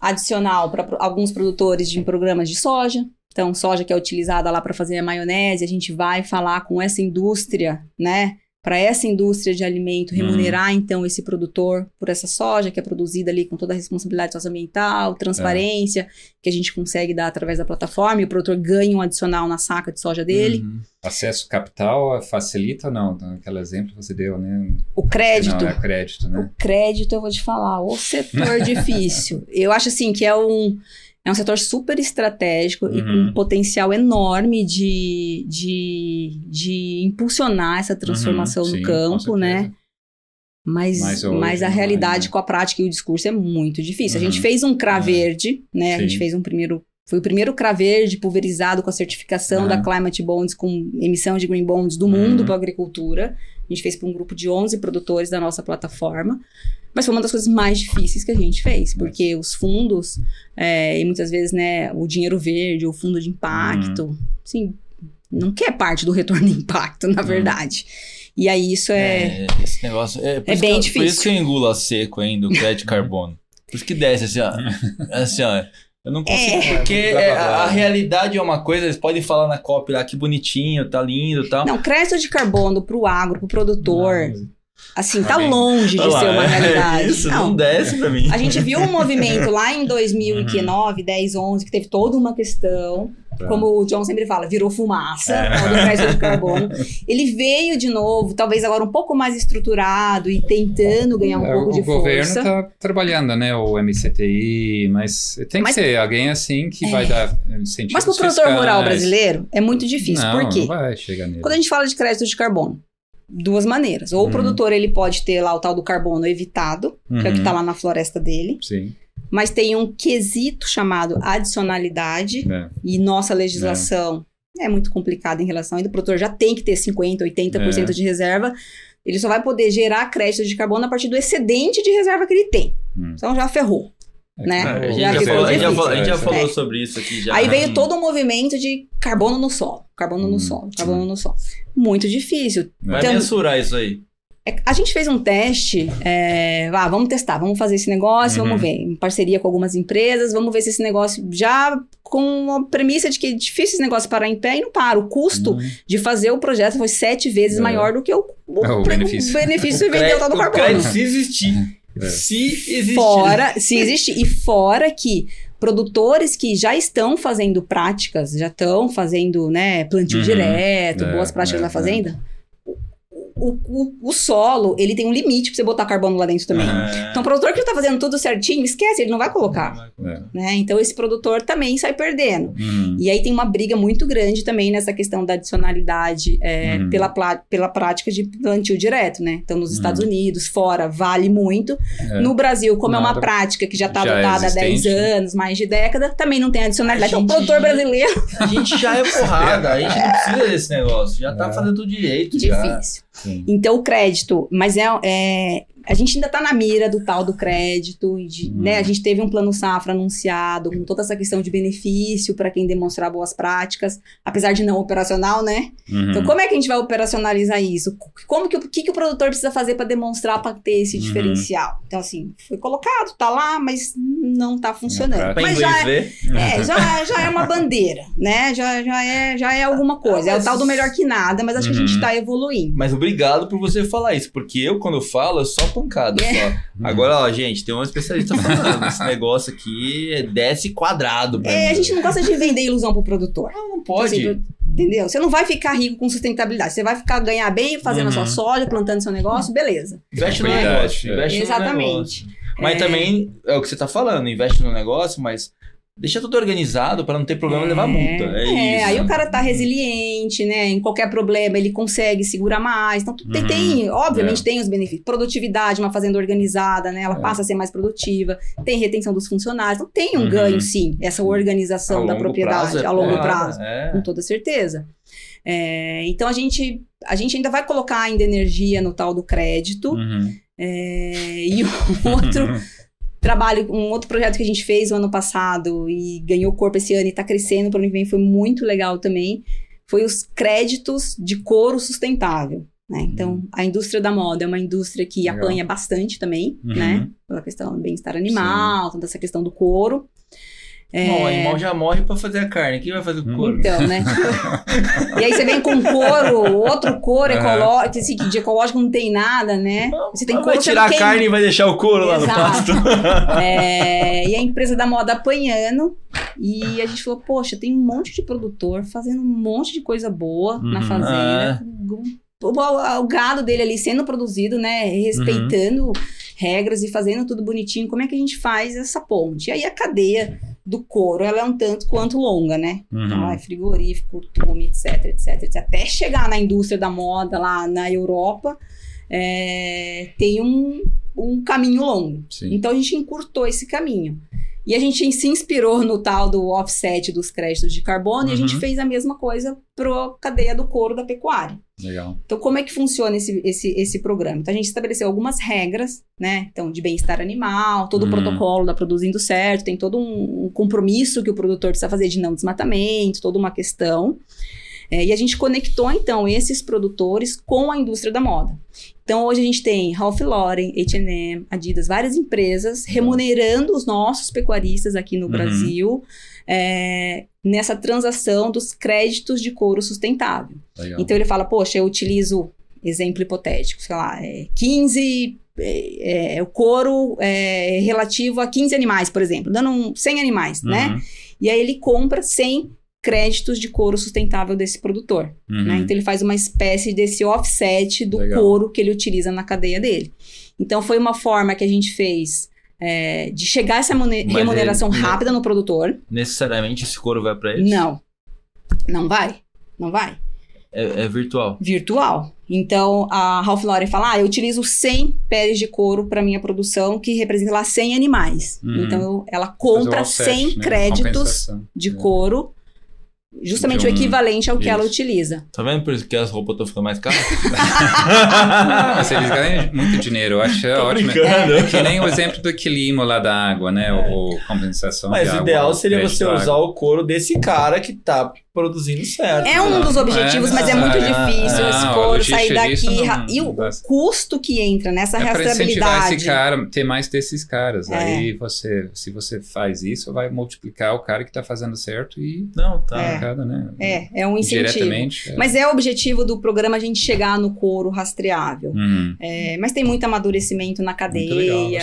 adicional para alguns produtores de programas de soja. Então, soja que é utilizada lá para fazer a maionese, a gente vai falar com essa indústria, né? para essa indústria de alimento remunerar, hum. então, esse produtor por essa soja que é produzida ali com toda a responsabilidade socioambiental, transparência, é. que a gente consegue dar através da plataforma, e o produtor ganha um adicional na saca de soja dele. Uhum. Acesso capital facilita ou não? Aquele exemplo que você deu, né? O crédito. Não, é crédito, né? O crédito, eu vou te falar, o setor difícil. Eu acho assim que é um é um setor super estratégico uhum. e com um potencial enorme de, de, de impulsionar essa transformação uhum, no sim, campo, né? Mas, mas, hoje, mas a realidade né? com a prática e o discurso é muito difícil. Uhum. A gente uhum. fez um CRA é. verde, né? Sim. A gente fez um primeiro. Foi o primeiro CRA verde pulverizado com a certificação da Climate Bonds, com emissão de Green Bonds do mundo uhum. para a agricultura. A gente fez para um grupo de 11 produtores da nossa plataforma. Mas foi uma das coisas mais difíceis que a gente fez, porque os fundos, é, e muitas vezes, né, o dinheiro verde, o fundo de impacto, uhum. assim, não quer parte do retorno de impacto, na uhum. verdade. E aí isso é. é esse negócio. É, é bem eu, difícil. Por isso que eu engulo a seco ainda, o crédito carbono. Por isso que desce assim, ó. assim, ó. Eu não consigo, é. porque é, a, a, realidade é uma coisa, eles podem falar na copy lá que bonitinho, tá lindo e tal. Não, crédito de carbono pro agro, pro produtor. Não, Assim, tá longe de ser uma realidade. É isso, não. não desce pra mim. A gente viu um movimento lá em 2009, uhum. 10, 11, que teve toda uma questão. Tá. Como o John sempre fala, virou fumaça, é. do de carbono. Ele veio de novo, talvez agora um pouco mais estruturado e tentando ganhar um é, pouco de força. O governo tá trabalhando, né? O MCTI, mas tem mas, que ser alguém assim que é. vai dar incentivos Mas pro produtor rural brasileiro é muito difícil. Não, Por quê? Não vai chegar nele. Quando a gente fala de crédito de carbono, duas maneiras. Ou uhum. o produtor ele pode ter lá o tal do carbono evitado, uhum. que é o que está uhum. lá na floresta dele. Sim. Mas tem um quesito chamado adicionalidade é. e nossa legislação é. é. muito complicada em relação. Ainda o produtor já tem que ter 50, 80% é. de reserva. Ele só vai poder gerar crédito de carbono a partir do excedente de reserva que ele tem. Hum. Então já ferrou. É né? a gente já, já, falou, a gente já, falou, a gente já falou é. sobre isso aqui. Já. Aí veio todo um movimento de carbono no solo, carbono hum. no solo, carbono hum. no solo. Muito difícil. Vai então, mensurar isso aí. É, a gente fez um teste, é, ah, vamos testar, vamos fazer esse negócio, uhum. vamos ver, em parceria com algumas empresas, vamos ver se esse negócio já com a premissa de que é difícil esse negócio parar em pé e não para. O custo uhum. de fazer o projeto foi sete vezes é. maior do que o, o, o benefício. O benefício de vender o tal do carbono. Se existir. É. Se existir. Fora, se existir. E fora que produtores que já estão fazendo práticas, já estão fazendo né, plantio uhum. direto, é, boas práticas é, na fazenda, o, o, o, solo, ele tem um limite pra você botar carbono lá dentro também. É. Então, o produtor que tá fazendo tudo certinho, esquece, ele não vai colocar. É. Né? Então, esse produtor também sai perdendo. Uhum. E aí tem uma briga muito grande também nessa questão da adicionalidade é, uhum. pela, pela prática de plantio direto, né? Então, nos Estados uhum. Unidos, fora, vale muito. É. No Brasil, como Nada. é uma prática que já está é adotada há 10 anos, mais de década, também não tem adicionalidade. Então, o produtor brasileiro... A gente já é porrada, a gente não precisa desse negócio. Já tá fazendo tudo direito. Difícil. Já. Então, o crédito, mas é, é a gente ainda está na mira do tal do crédito, de, uhum. né? A gente teve um plano safra anunciado com toda essa questão de benefício para quem demonstrar boas práticas, apesar de não operacional, né? Uhum. Então, como é que a gente vai operacionalizar isso? Como que o que, que o produtor precisa fazer para demonstrar para ter esse uhum. diferencial? Então, assim, foi colocado, tá lá, mas não está funcionando. Mas já é, é, já, já é uma bandeira, né? Já, já, é, já é alguma coisa. É o tal do melhor que nada, mas acho que a gente está uhum. evoluindo. Mas obrigado por você falar isso, porque eu, quando eu falo, eu só pancada é. só. Agora, ó, gente, tem um especialista falando. esse negócio aqui desce quadrado. é, mim. a gente não gosta de vender ilusão pro produtor. Não, não pode. Então, assim, entendeu? Você não vai ficar rico com sustentabilidade. Você vai ficar ganhar bem fazendo uhum. a sua uhum. soja, plantando seu negócio, beleza. Investe no negócio. Investe Exatamente. No negócio. Mas é... também é o que você tá falando, investe no negócio, mas Deixa tudo organizado para não ter problema é, levar multa. É, é isso. aí o cara tá resiliente, né? Em qualquer problema ele consegue segurar mais. Então, tem, uhum, tem obviamente, é. tem os benefícios. Produtividade, uma fazenda organizada, né? Ela é. passa a ser mais produtiva. Tem retenção dos funcionários. Então, tem um uhum. ganho, sim, essa organização da propriedade é a longo prazo. É. Com toda certeza. então, a gente, a gente ainda vai colocar ainda energia no tal do crédito. Uhum. e o outro trabalho, um outro projeto que a gente fez o ano passado e ganhou corpo esse ano e está crescendo para o ano que vem, foi muito legal também, foi os créditos de couro sustentável. Né? Então, uhum. a indústria da moda é uma indústria que Legal. apanha bastante também, uhum. né? Pela questão do bem-estar animal, Sim. toda essa questão do couro. É... Bom, o animal já morre para fazer a carne. Quem vai fazer o couro? Então, né? e aí você vem com couro, outro couro ecológico, esse de ecológico não tem nada, né? Você tem vai tirar a carne e vai deixar o couro Exato. lá no pasto. é... E a empresa da moda apanhando. E a gente falou, poxa, tem um monte de produtor fazendo um monte de coisa boa uhum. na fazenda. Ah. O, o, o, gado dele ali sendo produzido, né? Respeitando uhum. regras e fazendo tudo bonitinho. Como é que a gente faz essa ponte? E aí a cadeia do couro, ela é um tanto quanto longa, né? Uhum. Então, é frigorífico, turme, etc, etc, etc. Até chegar na indústria da moda lá na Europa, é, tem um, um caminho longo. Sim. Então, a gente encurtou esse caminho. E a gente se inspirou no tal do offset dos créditos de carbono uhum. e a gente uhum. fez a mesma coisa para a cadeia do couro da pecuária. Legal. Então, como é que funciona esse, esse, esse programa? Então, a gente estabeleceu algumas regras, né? Então, de bem-estar animal, todo uhum. o protocolo da Produzindo Certo, tem todo um, um compromisso que o produtor precisa fazer de não desmatamento, toda uma questão. É, e a gente conectou, então, esses produtores com a indústria da moda. Então, hoje a gente tem Ralph Lauren, H&M, Adidas, várias empresas remunerando os nossos pecuaristas aqui no uhum. Brasil é, nessa transação dos créditos de couro sustentável. Legal. Então, ele fala, poxa, eu utilizo, exemplo hipotético, sei lá, é 15 é, é, o couro é, relativo a 15 animais, por exemplo, dando um, 100 animais, né? uhum. né? E aí ele compra 100 créditos de couro sustentável desse produtor. Uhum. Né? Então ele faz uma espécie desse offset do Legal. couro que ele utiliza na cadeia dele. Então foi uma forma que a gente fez é, de chegar a essa remuneração ele, rápida no produtor. Necessariamente esse couro vai para ele? Não. Não vai. Não vai. É, é, virtual. Virtual. Então, a Ralph Lauren fala, ah, eu utilizo 100 peles de couro para minha produção, que representa lá 100 animais. Uhum. Então, eu, ela compra offset, 100 né? créditos de é. couro Justamente um... o equivalente ao que Isso. ela utiliza. Tá vendo por isso que as roupas estão ficando mais caras? Mas eles ganham muito dinheiro, eu acho é ótimo. É, que nem o exemplo do equilíbrio lá da água, né? É. Ou compensação Mas o ideal seria você usar o couro desse cara que tá produzindo certo. É um dos objetivos, é, mas é muito difícil é, esse couro sair daqui. Não, e o, custo que entra nessa é rastreabilidade. esse cara, ter mais desses caras. É. Aí você, se você faz isso, vai multiplicar o cara que está fazendo certo e. Não, tá. É, né? é, é um incentivo. Diretamente. É. Mas é o objetivo do programa a gente chegar no couro rastreável. Uhum. É, mas tem muito amadurecimento na cadeia. Legal, e,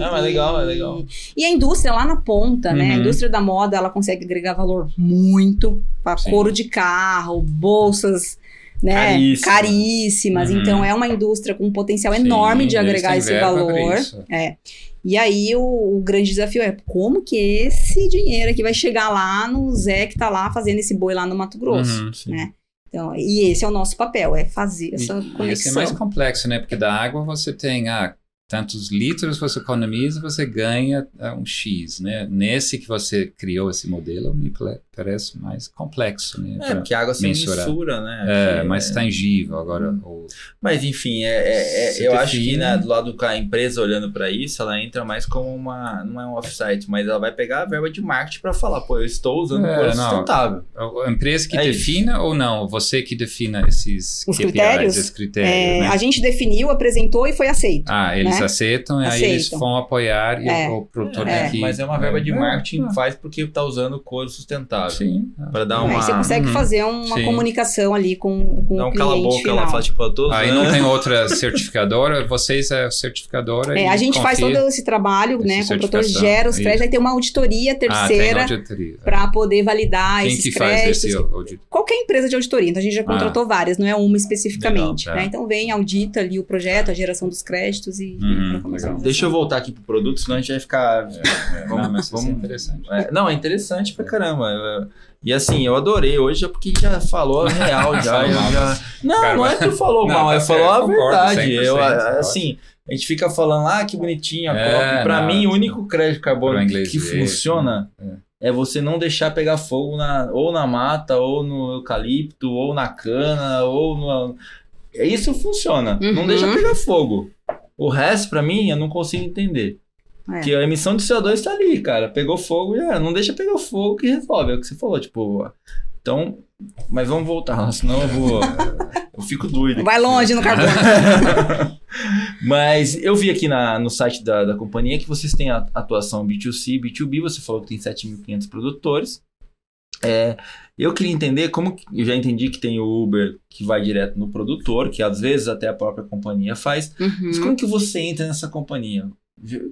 ah, é legal, é legal. E, a indústria lá na ponta, uhum. né? A uhum. indústria da moda, ela consegue agregar valor muito couro de carro, bolsas né, caríssimas. caríssimas. Uhum. Então é uma indústria com um potencial Sim, enorme de agregar esse valor. É. E aí o, o, grande desafio é como que esse dinheiro aqui vai chegar lá no Zé que está lá fazendo esse boi lá no Mato Grosso, uhum, né? Então, e esse é o nosso papel, é fazer essa e, conexão. Esse é mais complexo, né? Porque da água você tem ah, tantos litros você economiza, você ganha é, um X, né? Nesse que você criou esse modelo, me parece mais complexo, né? É, porque a água se mensura, né? É, é mais tangível agora. Hum. Ou... Mas enfim, é, é, é eu acho que né, do lado da empresa olhando para isso, ela entra mais como uma, não é um offsite, mas ela vai pegar a verba de marketing para falar, pô, eu estou usando é, coisa sustentável. A empresa que defina isso. ou não? Você que defina esses Os KPIs, critérios? Esses critérios né? A gente definiu, apresentou e foi aceito. Ah, eles né? aceitam e aí eles vão apoiar e é. o produtor é. aqui. Mas é uma verba de é. marketing que faz porque está usando couro sustentável. Sim. Para dar uma. Aí você consegue uhum. fazer uma Sim. comunicação ali com, com Não o cliente cala a boca, final. ela fala tipo, tô Aí não tem outra certificadora, vocês é certificadora. É, a gente faz todo esse trabalho, né? O produtor gera os créditos, aí tem uma auditoria terceira ah, para poder validar Quem esses que créditos. Faz esse Qualquer empresa de auditoria, então a gente já contratou ah. várias, não é uma especificamente. Legal, né? Então vem, audita ali o projeto, a geração dos créditos e. Uhum. Deixa eu voltar aqui pro produto, senão a gente vai ficar. É, é, vamos, não, mas vamos, é interessante. É, não, é interessante pra caramba. E assim, eu adorei hoje, é porque já falou a real, já. já... Não, Cara, não é que falou não, mal, é falou a verdade. Eu, assim, a gente fica falando, ah, que bonitinho a é, Pra não, mim, o único crédito carbono que funciona é. é. você não deixar pegar fogo na, ou na mata, ou no eucalipto, ou na cana, ou no. Isso funciona. Uhum. Não deixa pegar fogo. O resto, para mim, eu não consigo entender. É. Que a emissão de CO2 está ali, cara. Pegou fogo, já não deixa pegar fogo que resolve. É o que você falou, tipo, Então, mas vamos voltar, senão eu vou. eu fico doido. Vai longe no carbono. mas eu vi aqui na, no site da, da companhia que vocês têm a atuação B2C, B2B, você falou que tem 7.500 produtores. É, eu queria entender como. Eu já entendi que tem o Uber que vai direto no produtor, que às vezes até a própria companhia faz. Uhum. Mas como que você entra nessa companhia?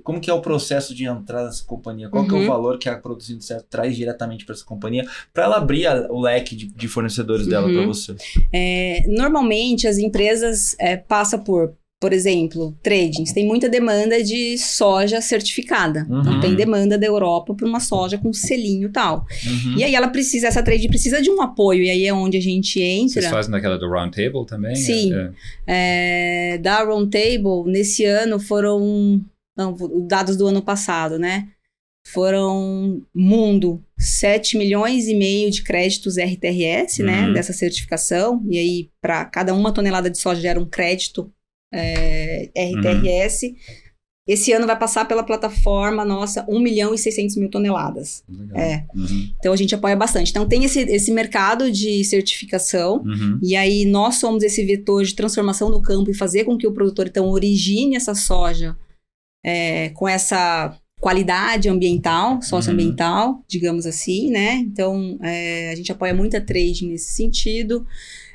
Como que é o processo de entrar nessa companhia? Qual uhum. que é o uhum. valor que a Produzindo Certo traz diretamente para essa companhia para ela abrir a, o leque de, de fornecedores dela uhum. para você? É, normalmente as empresas é, passam por por exemplo, tradings, tem muita demanda de soja certificada. Uhum. Então, tem demanda da Europa para uma soja com selinho tal. Uhum. E aí ela precisa, essa trade precisa de um apoio, e aí é onde a gente entra. Vocês fazem naquela do Roundtable também? Sim. É. É, da Roundtable, nesse ano foram, não, dados do ano passado, né? Foram mundo 7 milhões e meio de créditos RTRS, né, uhum. né, dessa certificação. E aí, para cada uma tonelada de soja gera um crédito é, RTRS. Uhum. Esse ano vai passar pela plataforma nossa 1 milhão e 600 mil toneladas. É. Uhum. Então a gente apoia bastante. Então tem esse, esse mercado de certificação, uhum. e aí nós somos esse vetor de transformação no campo e fazer com que o produtor então origine essa soja é, com essa qualidade ambiental, socioambiental, uhum. digamos assim, né? Então é, a gente apoia muita trade nesse sentido.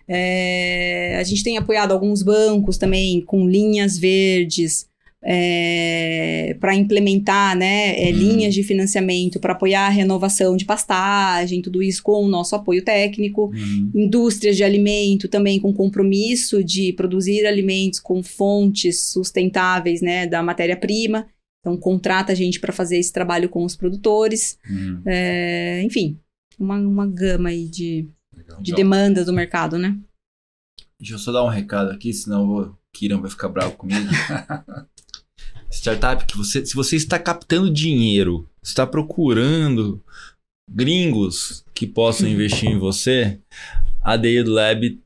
É, a gente tem apoiado alguns bancos também com linhas verdes é, para implementar né, é, uhum. linhas de financiamento para apoiar a renovação de pastagem, tudo isso com o nosso apoio técnico. Uhum. Indústrias de alimento também com compromisso de produzir alimentos com fontes sustentáveis né, da matéria-prima. Então, contrata a gente para fazer esse trabalho com os produtores. Uhum. É, enfim, uma, uma gama aí de, Legal. de demandas do mercado, né? Deixa eu só dar um recado aqui, senão o Kiran vai ficar bravo comigo. Startup que você, se você está captando dinheiro, está procurando gringos que possam investir em você, a Deid Lab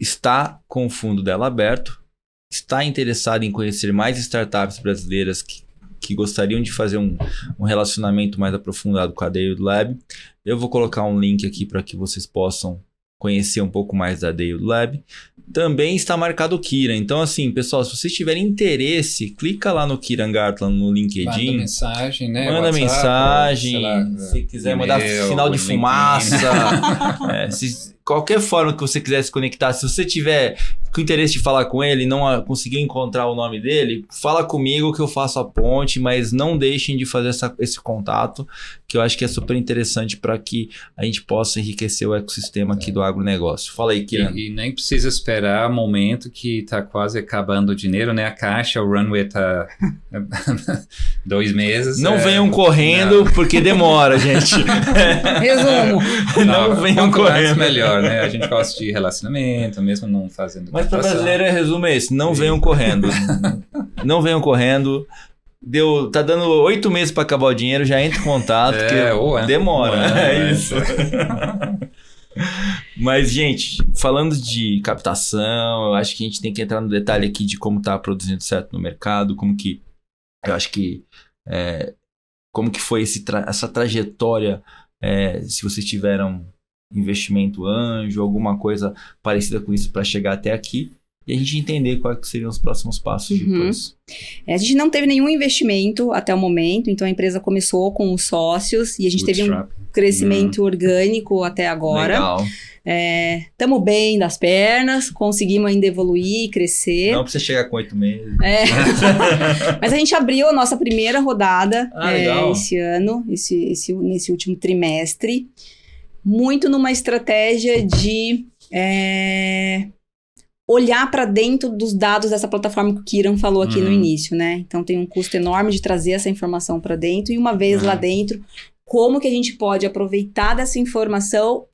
está com o fundo dela aberto, está interessada em conhecer mais startups brasileiras que, que gostariam de fazer um, um relacionamento mais aprofundado com a Deid Lab. Eu vou colocar um link aqui para que vocês possam conhecer um pouco mais da Dale Lab. Também está marcado o Kira. Então, assim, pessoal, se vocês tiverem interesse, clica lá no Kiran Gartland no LinkedIn. Manda mensagem, né? Manda WhatsApp, mensagem. Lá, se quiser mandar sinal de fumaça. é, se, qualquer forma que você quiser se conectar, se você tiver com interesse de falar com ele e não conseguiu encontrar o nome dele, fala comigo que eu faço a ponte, mas não deixem de fazer essa, esse contato, que eu acho que é super interessante para que a gente possa enriquecer o ecossistema aqui do agronegócio. Fala aí, Kiran. E, e nem precisa esperar o momento que está quase acabando o dinheiro, né? A caixa, o runway está dois meses. Não é... venham correndo, não. porque demora, gente. Resumo. Não, não venham correndo. melhor né? A gente gosta de relacionamento, mesmo não fazendo. Mas para brasileiro é resumo é esse: não Sim. venham correndo. não venham correndo. Deu, tá dando oito meses para acabar o dinheiro, já entra em contato, é, ou demora. é, é isso. Mas, gente, falando de captação, eu acho que a gente tem que entrar no detalhe aqui de como tá produzindo certo no mercado, como que. Eu acho que. É, como que foi tra essa trajetória, é, se vocês tiveram investimento anjo, alguma coisa parecida com isso para chegar até aqui e a gente entender quais seriam os próximos passos uhum. depois. É, a gente não teve nenhum investimento até o momento, então a empresa começou com os sócios e a gente teve um crescimento uhum. orgânico até agora. Legal. Estamos é, bem das pernas, conseguimos ainda evoluir e crescer. Não precisa chegar com oito meses. É. Mas a gente abriu a nossa primeira rodada ah, é, esse ano, esse, esse, nesse último trimestre muito numa estratégia de é, olhar para dentro dos dados dessa plataforma que o Kiran falou aqui uhum. no início, né? Então tem um custo enorme de trazer essa informação para dentro e uma vez uhum. lá dentro, como que a gente pode aproveitar dessa informação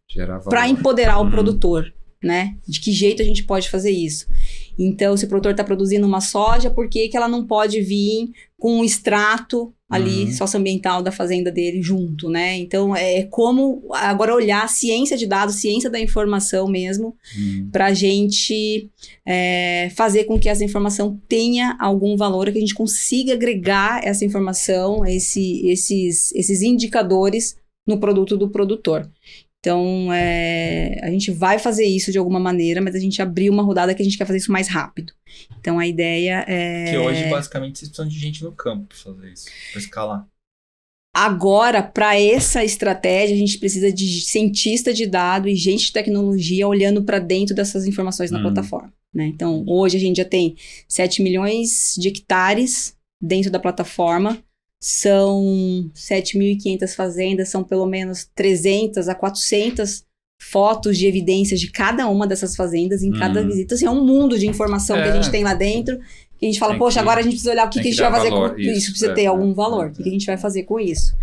para empoderar uhum. o produtor, né? De que jeito a gente pode fazer isso? Então, se o produtor está produzindo uma soja, por que, que ela não pode vir com um extrato ali uhum. socioambiental da fazenda dele junto, né? Então é como agora olhar a ciência de dados, ciência da informação mesmo, uhum. para a gente é, fazer com que essa informação tenha algum valor, que a gente consiga agregar essa informação, esse, esses, esses indicadores no produto do produtor. Então, é, a gente vai fazer isso de alguma maneira, mas a gente abriu uma rodada que a gente quer fazer isso mais rápido. Então, a ideia é... Que hoje, basicamente, vocês precisam de gente no campo para fazer isso, para escalar. Agora, para essa estratégia, a gente precisa de cientista de dado e gente de tecnologia olhando para dentro dessas informações na hum. plataforma. Né? Então, hoje a gente já tem 7 milhões de hectares dentro da plataforma são 7.500 fazendas, são pelo menos 300 a 400 fotos de evidências de cada uma dessas fazendas em cada hum. visita. Assim, é um mundo de informação é. que a gente é. tem lá dentro. Que a gente fala, tem poxa, que, agora a gente precisa olhar o que, que, a gente vai fazer valor, com isso. Isso precisa é, ter algum é, valor. É, o que, que, a gente vai fazer com isso?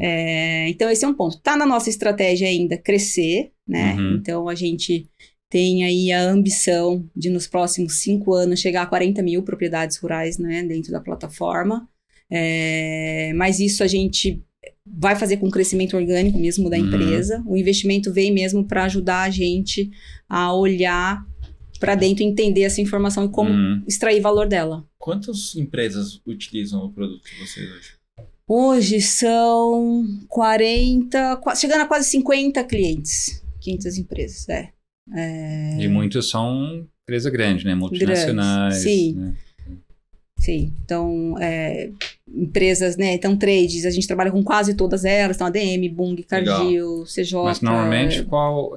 É, então, esse é um ponto. Tá na nossa estratégia ainda crescer, né? Uhum. Então, a gente tem aí a ambição de, nos próximos cinco anos, chegar a 40 mil propriedades rurais né, dentro da plataforma. É, mas isso a gente vai fazer com o crescimento orgânico mesmo da uhum. empresa. O investimento vem mesmo para ajudar a gente a olhar para dentro, entender essa informação e como uhum. extrair valor dela. Quantas empresas utilizam o produto de vocês hoje? Hoje são 40, chegando a quase 50 clientes, 500 empresas, é. é... E muitos são empresa grande, né? Multinacionais. Grandes, sim. Né? Sim, então, é, empresas, né, então trades, a gente trabalha com quase todas elas, então ADM, Bung, Cargill, CJ. Mas normalmente qual,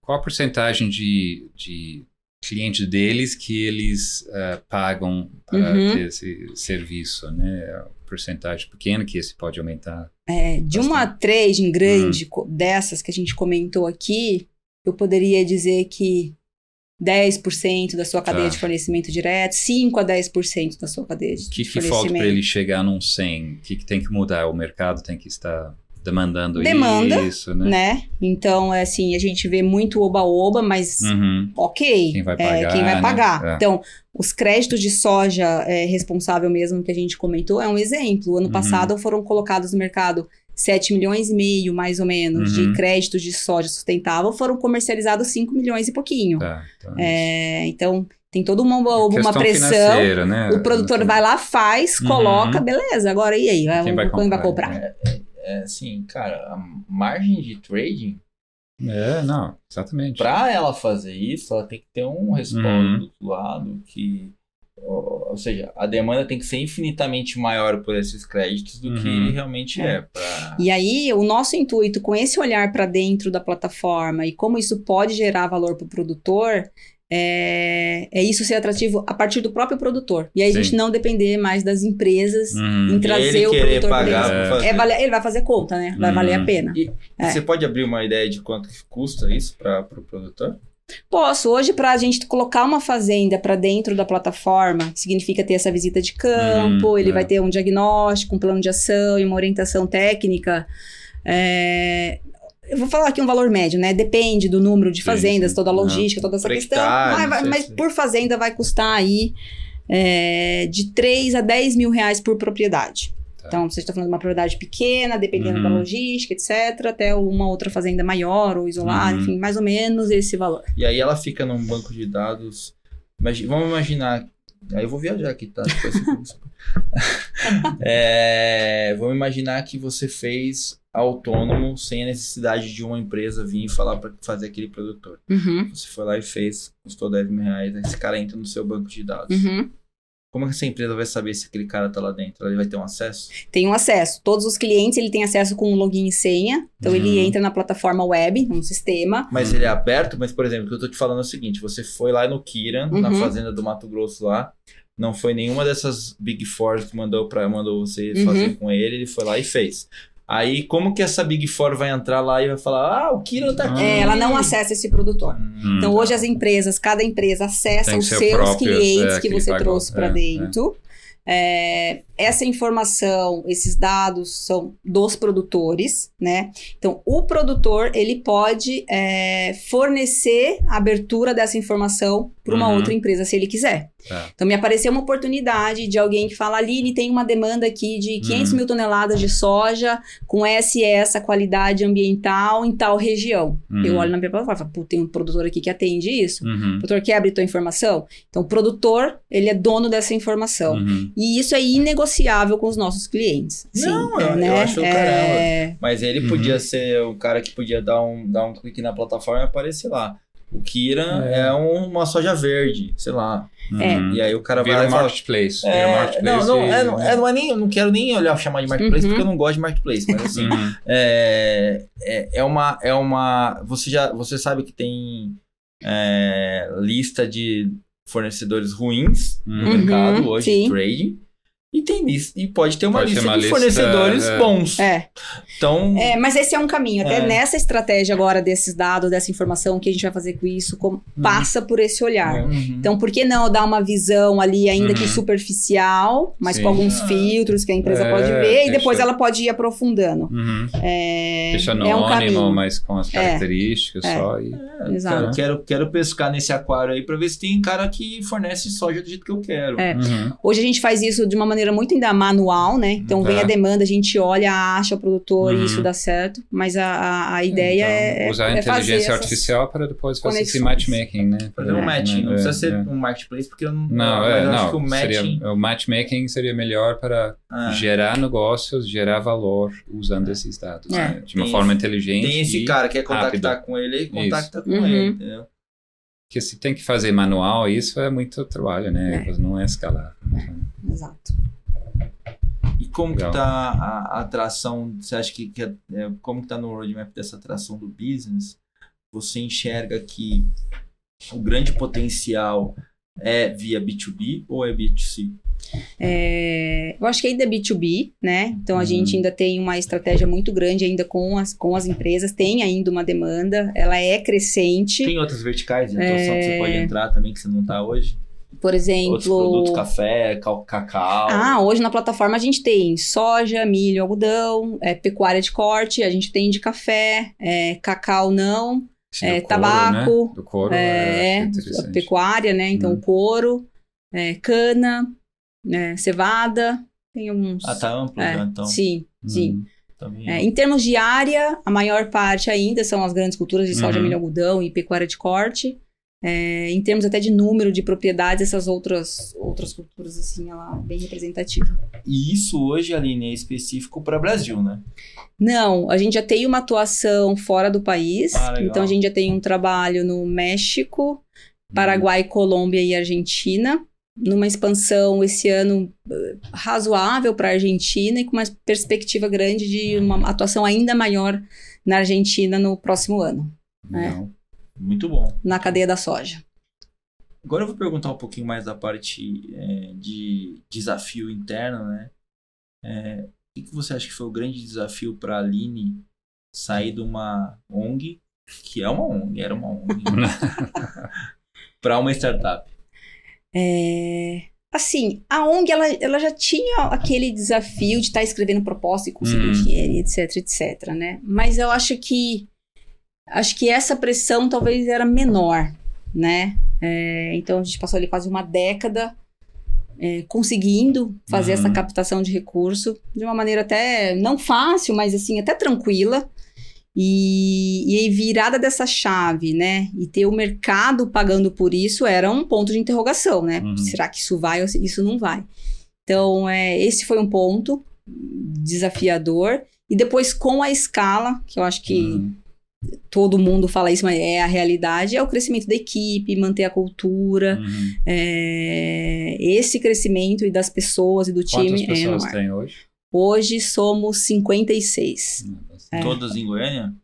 qual a porcentagem de, de clientes deles que eles uh, pagam para uhum. ter esse serviço, né? A porcentagem pequena que esse pode aumentar. É, de uma trading grande hum. dessas que a gente comentou aqui, eu poderia dizer que 10% da sua cadeia tá. de fornecimento direto, 5 a 10% da sua cadeia de, que, de que falta para ele chegar num 100? O que, que tem que mudar? O mercado tem que estar demandando Demanda, isso, né? né? Então, é assim, a gente vê muito oba-oba, mas uhum. ok. Quem vai pagar? É, quem vai pagar. Né? É. Então, os créditos de soja é, responsável mesmo que a gente comentou é um exemplo. Ano uhum. passado foram colocados no mercado 7 milhões e meio, mais ou menos, uhum. de créditos de soja sustentável, foram comercializados 5 milhões e pouquinho. Tá, então, é, então tem toda uma, uma pressão. Né? O produtor vai lá, faz, uhum. coloca, beleza. Agora e aí? Quem vai, comprar? vai comprar? É, é, é, assim, cara, a margem de trading. É, não, exatamente. Para ela fazer isso, ela tem que ter um respaldo uhum. do outro lado que ou seja, a demanda tem que ser infinitamente maior por esses créditos do uhum. que ele realmente é. é pra... E aí, o nosso intuito com esse olhar para dentro da plataforma e como isso pode gerar valor para o produtor é, é, isso ser atrativo a partir do próprio produtor. E aí Sim. a gente não depender mais das empresas uhum. em trazer o produtor para é, vale, Ele vai fazer conta, né? Vai uhum. valer a pena. E é. Você pode abrir uma ideia de quanto custa isso para o pro produtor? Posso. Hoje, para a gente colocar uma fazenda para dentro da plataforma, significa ter essa visita de campo, hum, ele é. vai ter um diagnóstico, um plano de ação e uma orientação técnica. É, eu vou falar aqui um valor médio, né? Depende do número de fazendas, sim, sim. toda a logística, toda essa questão. Mas, vai, mas por fazenda vai custar aí é, de 3 a 10 mil reais por propriedade. Então, você está falando de uma propriedade pequena, dependendo uhum. da logística, etc., até uma outra fazenda maior ou isolada, uhum. enfim, mais ou menos esse valor. E aí ela fica num banco de dados. Vamos imaginar. Aí eu vou viajar aqui, tá? é, vamos imaginar que você fez autônomo sem a necessidade de uma empresa vir e falar para fazer aquele produtor. Uhum. Você foi lá e fez, custou 10 mil reais, aí esse cara entra no seu banco de dados. Uhum. Como essa empresa vai saber se aquele cara tá lá dentro? Ele vai ter um acesso? Tem um acesso. Todos os clientes ele tem acesso com login e senha. Então uhum. ele entra na plataforma web, no sistema. Mas ele é aberto? Mas, por exemplo, o que eu tô te falando é o seguinte: você foi lá no Kiran, uhum. na fazenda do Mato Grosso lá. Não foi nenhuma dessas Big Four que mandou, pra, mandou você uhum. fazer com ele, ele foi lá e fez. Aí, como que essa Big Four vai entrar lá e vai falar, ah, o Kira tá aqui? É, ela não acessa esse produtor. Hum, então, hoje as empresas, cada empresa acessa os seus próprio, clientes é, que, que você pagou. trouxe para é, dentro. É. é. essa informação, esses dados são dos produtores, né? Então, o produtor, ele pode é, fornecer a abertura dessa informação para uma uhum. outra empresa se ele quiser. Tá. Então me apareceu uma oportunidade de alguém que fala, Aline, tem uma demanda aqui de 500 uhum. mil toneladas de soja com essa e essa qualidade ambiental em tal região. Uhum. Eu olho na minha plataforma e falo, tem um produtor aqui que atende isso. Uhum. O produtor quer abrir tua informação? Então o produtor, ele é dono dessa informação. Uhum. E isso é inegociável com os nossos clientes. Não, eu, né? eu acho é... caramba. Mas ele podia uhum. ser o cara que podia dar um, dar um clique na plataforma e aparecer lá. O Kira é, é um, uma soja verde, sei lá. É. E aí o cara Vira vai lá marketplace. É, Vira marketplace. Não, não, e... é, não, é, não é nem, eu não quero nem olhar chamar de marketplace uhum. porque eu não gosto de marketplace, mas assim, uhum. é, é, é, uma, é uma, você já, você sabe que tem é, lista de fornecedores ruins no uhum. mercado hoje, Sim. trading. E tem e pode ter uma pode lista uma de lista, fornecedores é... bons. É. Então, é, mas esse é um caminho. Até é. nessa estratégia agora desses dados, dessa informação, o que a gente vai fazer com isso, como, uhum. passa por esse olhar. Uhum. Então, por que não dar uma visão ali, ainda uhum. que superficial, mas Sim. com alguns ah. filtros que a empresa é, pode ver, e depois ela pode ir aprofundando. Uhum. É, deixa anônimo, é um caminho. mas com as é. características só. E... Exato. Quero, quero, quero pescar nesse aquário aí para ver se tem cara que fornece soja do jeito que eu quero. Uhum. Hoje a gente faz isso de uma maneira maneira muito ainda manual, né? Então vem a demanda, a gente olha, acha o produtor uhum. e isso dá certo. Mas a, a, a ideia então, é. Usar a é inteligência artificial para depois fazer esse matchmaking, né? Fazer um matching, né? não precisa ser é. um marketplace, porque eu não. Não, é, não. o, matching... seria, o matchmaking seria melhor para ah. gerar negócios, gerar valor usando esses dados. É. Né? De uma tem forma inteligente. Tem esse cara que quer contactar rápido. com ele e contacta isso. com uhum. ele, entendeu? Porque se tem que fazer manual, isso é muito trabalho, né? É. Não é escalar. Exato. E como Legal. que tá a, a, atração? Você acha que, que é, é como que tá no roadmap dessa atração do business? Você enxerga que o grande potencial é via B2B ou é B2C? É, eu acho que ainda é B2B, né? Então a uhum. gente ainda tem uma estratégia muito grande ainda com as, com as empresas, tem ainda uma demanda, ela é crescente. Tem outras verticais de atuação é... que você pode entrar também que você não está hoje? Por exemplo. Outros produtos, café, cacau. Ah, hoje na plataforma a gente tem soja, milho, algodão, é, pecuária de corte, a gente tem de café, é, cacau não, é, couro, tabaco. Né? Do couro, é, é pecuária, né? Então, hum. couro, é, cana, né? cevada. Tem uns. Ah, tá amplo é, já, então. Sim, sim. Hum, é, em termos de área, a maior parte ainda são as grandes culturas de soja, uhum. milho, algodão e pecuária de corte. É, em termos até de número de propriedades, essas outras, outras culturas, assim, ela é bem representativa. E isso hoje, Aline, é específico para o Brasil, né? Não, a gente já tem uma atuação fora do país. Ah, então, a gente já tem um trabalho no México, Paraguai, Colômbia e Argentina. Numa expansão esse ano eh, razoável para a Argentina e com uma perspectiva grande de uma atuação ainda maior na Argentina no próximo ano. Né? Muito bom. Na cadeia da soja. Agora eu vou perguntar um pouquinho mais da parte é, de desafio interno, né? É, o que você acha que foi o grande desafio para a Aline sair de uma ONG, que é uma ONG, era uma ONG, para uma startup? É, assim, a ONG ela, ela já tinha aquele desafio de estar tá escrevendo proposta e conseguir hum. dinheiro, etc, etc, né? Mas eu acho que acho que essa pressão talvez era menor, né? É, então a gente passou ali quase uma década é, conseguindo fazer uhum. essa captação de recurso de uma maneira até não fácil, mas assim, até tranquila. E, e aí, virada dessa chave, né? E ter o mercado pagando por isso era um ponto de interrogação, né? Uhum. Será que isso vai ou isso não vai? Então, é, esse foi um ponto desafiador. E depois, com a escala, que eu acho que uhum todo mundo fala isso, mas é a realidade, é o crescimento da equipe, manter a cultura, uhum. é, esse crescimento e das pessoas e do Quantas time. Quantas pessoas é tem hoje? Hoje somos 56. Hum, é. Todas em Goiânia?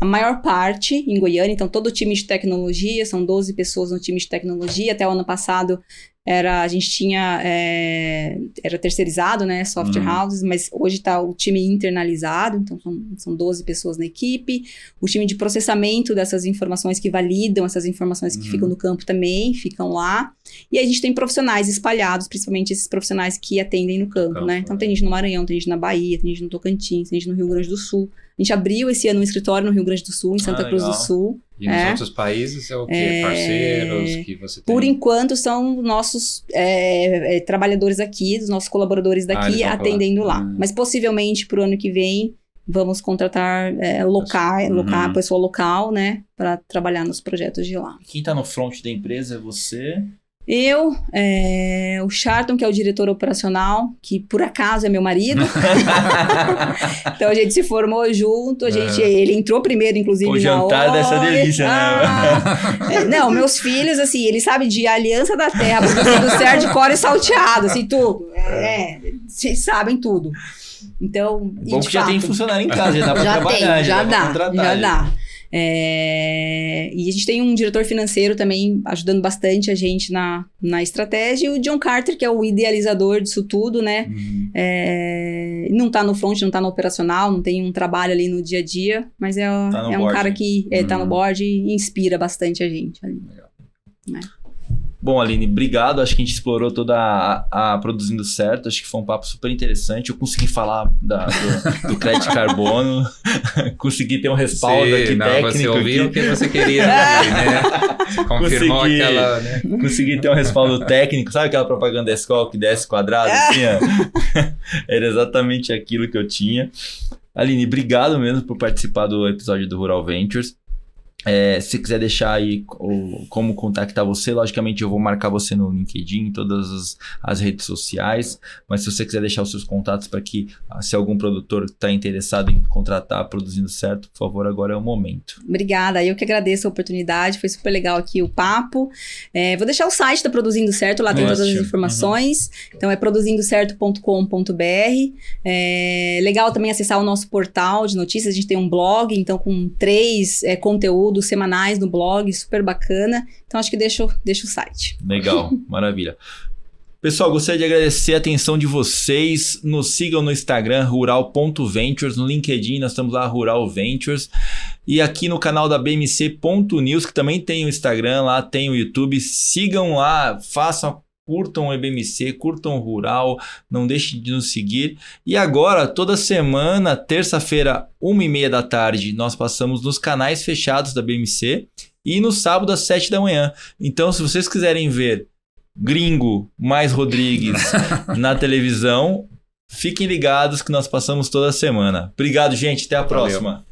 A maior parte em Goiânia, então todo o time de tecnologia, são 12 pessoas no time de tecnologia. Até o ano passado era a gente tinha é, era terceirizado, né, software uhum. houses, mas hoje está o time internalizado, então são, são 12 pessoas na equipe. O time de processamento dessas informações que validam essas informações que uhum. ficam no campo também ficam lá. E a gente tem profissionais espalhados, principalmente esses profissionais que atendem no campo, campo né? Então tem gente no Maranhão, tem gente na Bahia, tem gente no Tocantins, tem gente no Rio Grande do Sul. A gente abriu esse ano um escritório no Rio Grande do Sul, em Santa ah, Cruz do Sul. E nos é. outros países é o que? É... Parceiros que você tem? Por enquanto são nossos é, é, trabalhadores aqui, os nossos colaboradores ah, daqui ah, atendendo lá. Hum. Mas possivelmente para o ano que vem vamos contratar é, local, uhum. local, pessoa local, né, para trabalhar nos projetos de lá. Quem está no front da empresa é você? Eu, é, o Charlton, que é o diretor operacional, que por acaso é meu marido. então a gente se formou junto, a gente, é. ele entrou primeiro, inclusive. O jantar dessa delícia, né? ah, né? É, não, meus filhos, assim, eles sabem de aliança da terra, do certo de core salteado, assim, tudo. É, vocês sabem tudo. Então, Bom que já tem funcionário em casa, já dá pra já trabalhar, tem, já, já dá, já dá. É, e a gente tem um diretor financeiro também ajudando bastante a gente na, na estratégia. E o John Carter, que é o idealizador disso tudo, né? Uhum. É, não está no front, não está no operacional, não tem um trabalho ali no dia a dia, mas é, tá é um board, cara que está uhum. no board e inspira bastante a gente ali. Legal. Né? Bom, Aline, obrigado. Acho que a gente explorou toda a, a, Produzindo Certo. Acho que foi um papo super interessante. Eu consegui falar da, do, do crédito carbono, consegui ter um respaldo Sim, aqui não, técnico. Você ouviu o que você queria né? confirmou consegui, aquela, né? Consegui ter um respaldo técnico. Sabe aquela propaganda da escola que desce quadrado? Assim, Era exatamente aquilo que eu tinha. Aline, obrigado mesmo por participar do episódio do Rural Ventures. É, se quiser deixar aí o, como contactar você, logicamente eu vou marcar você no LinkedIn, em todas as, as redes sociais. Mas se você quiser deixar os seus contatos para que, ah, se algum produtor está interessado em contratar produzindo certo, por favor, agora é o momento. Obrigada, eu que agradeço a oportunidade, foi super legal aqui o papo. É, vou deixar o site da Produzindo Certo, lá tem Ótimo. todas as informações. Uhum. Então é produzindocerto.com.br. É legal também acessar o nosso portal de notícias, a gente tem um blog, então com três é, conteúdos conteúdos semanais no blog, super bacana. Então acho que deixo, deixo o site. Legal, maravilha. Pessoal, gostaria de agradecer a atenção de vocês. Nos sigam no Instagram, rural.ventures. No LinkedIn, nós estamos lá, Rural Ventures. E aqui no canal da BMC.news, que também tem o Instagram, lá tem o YouTube. Sigam lá, façam curtam o EBMC, curtam o Rural, não deixem de nos seguir. E agora, toda semana, terça-feira, uma e meia da tarde, nós passamos nos canais fechados da BMC e no sábado às sete da manhã. Então, se vocês quiserem ver Gringo mais Rodrigues na televisão, fiquem ligados que nós passamos toda semana. Obrigado, gente. Até a Valeu. próxima.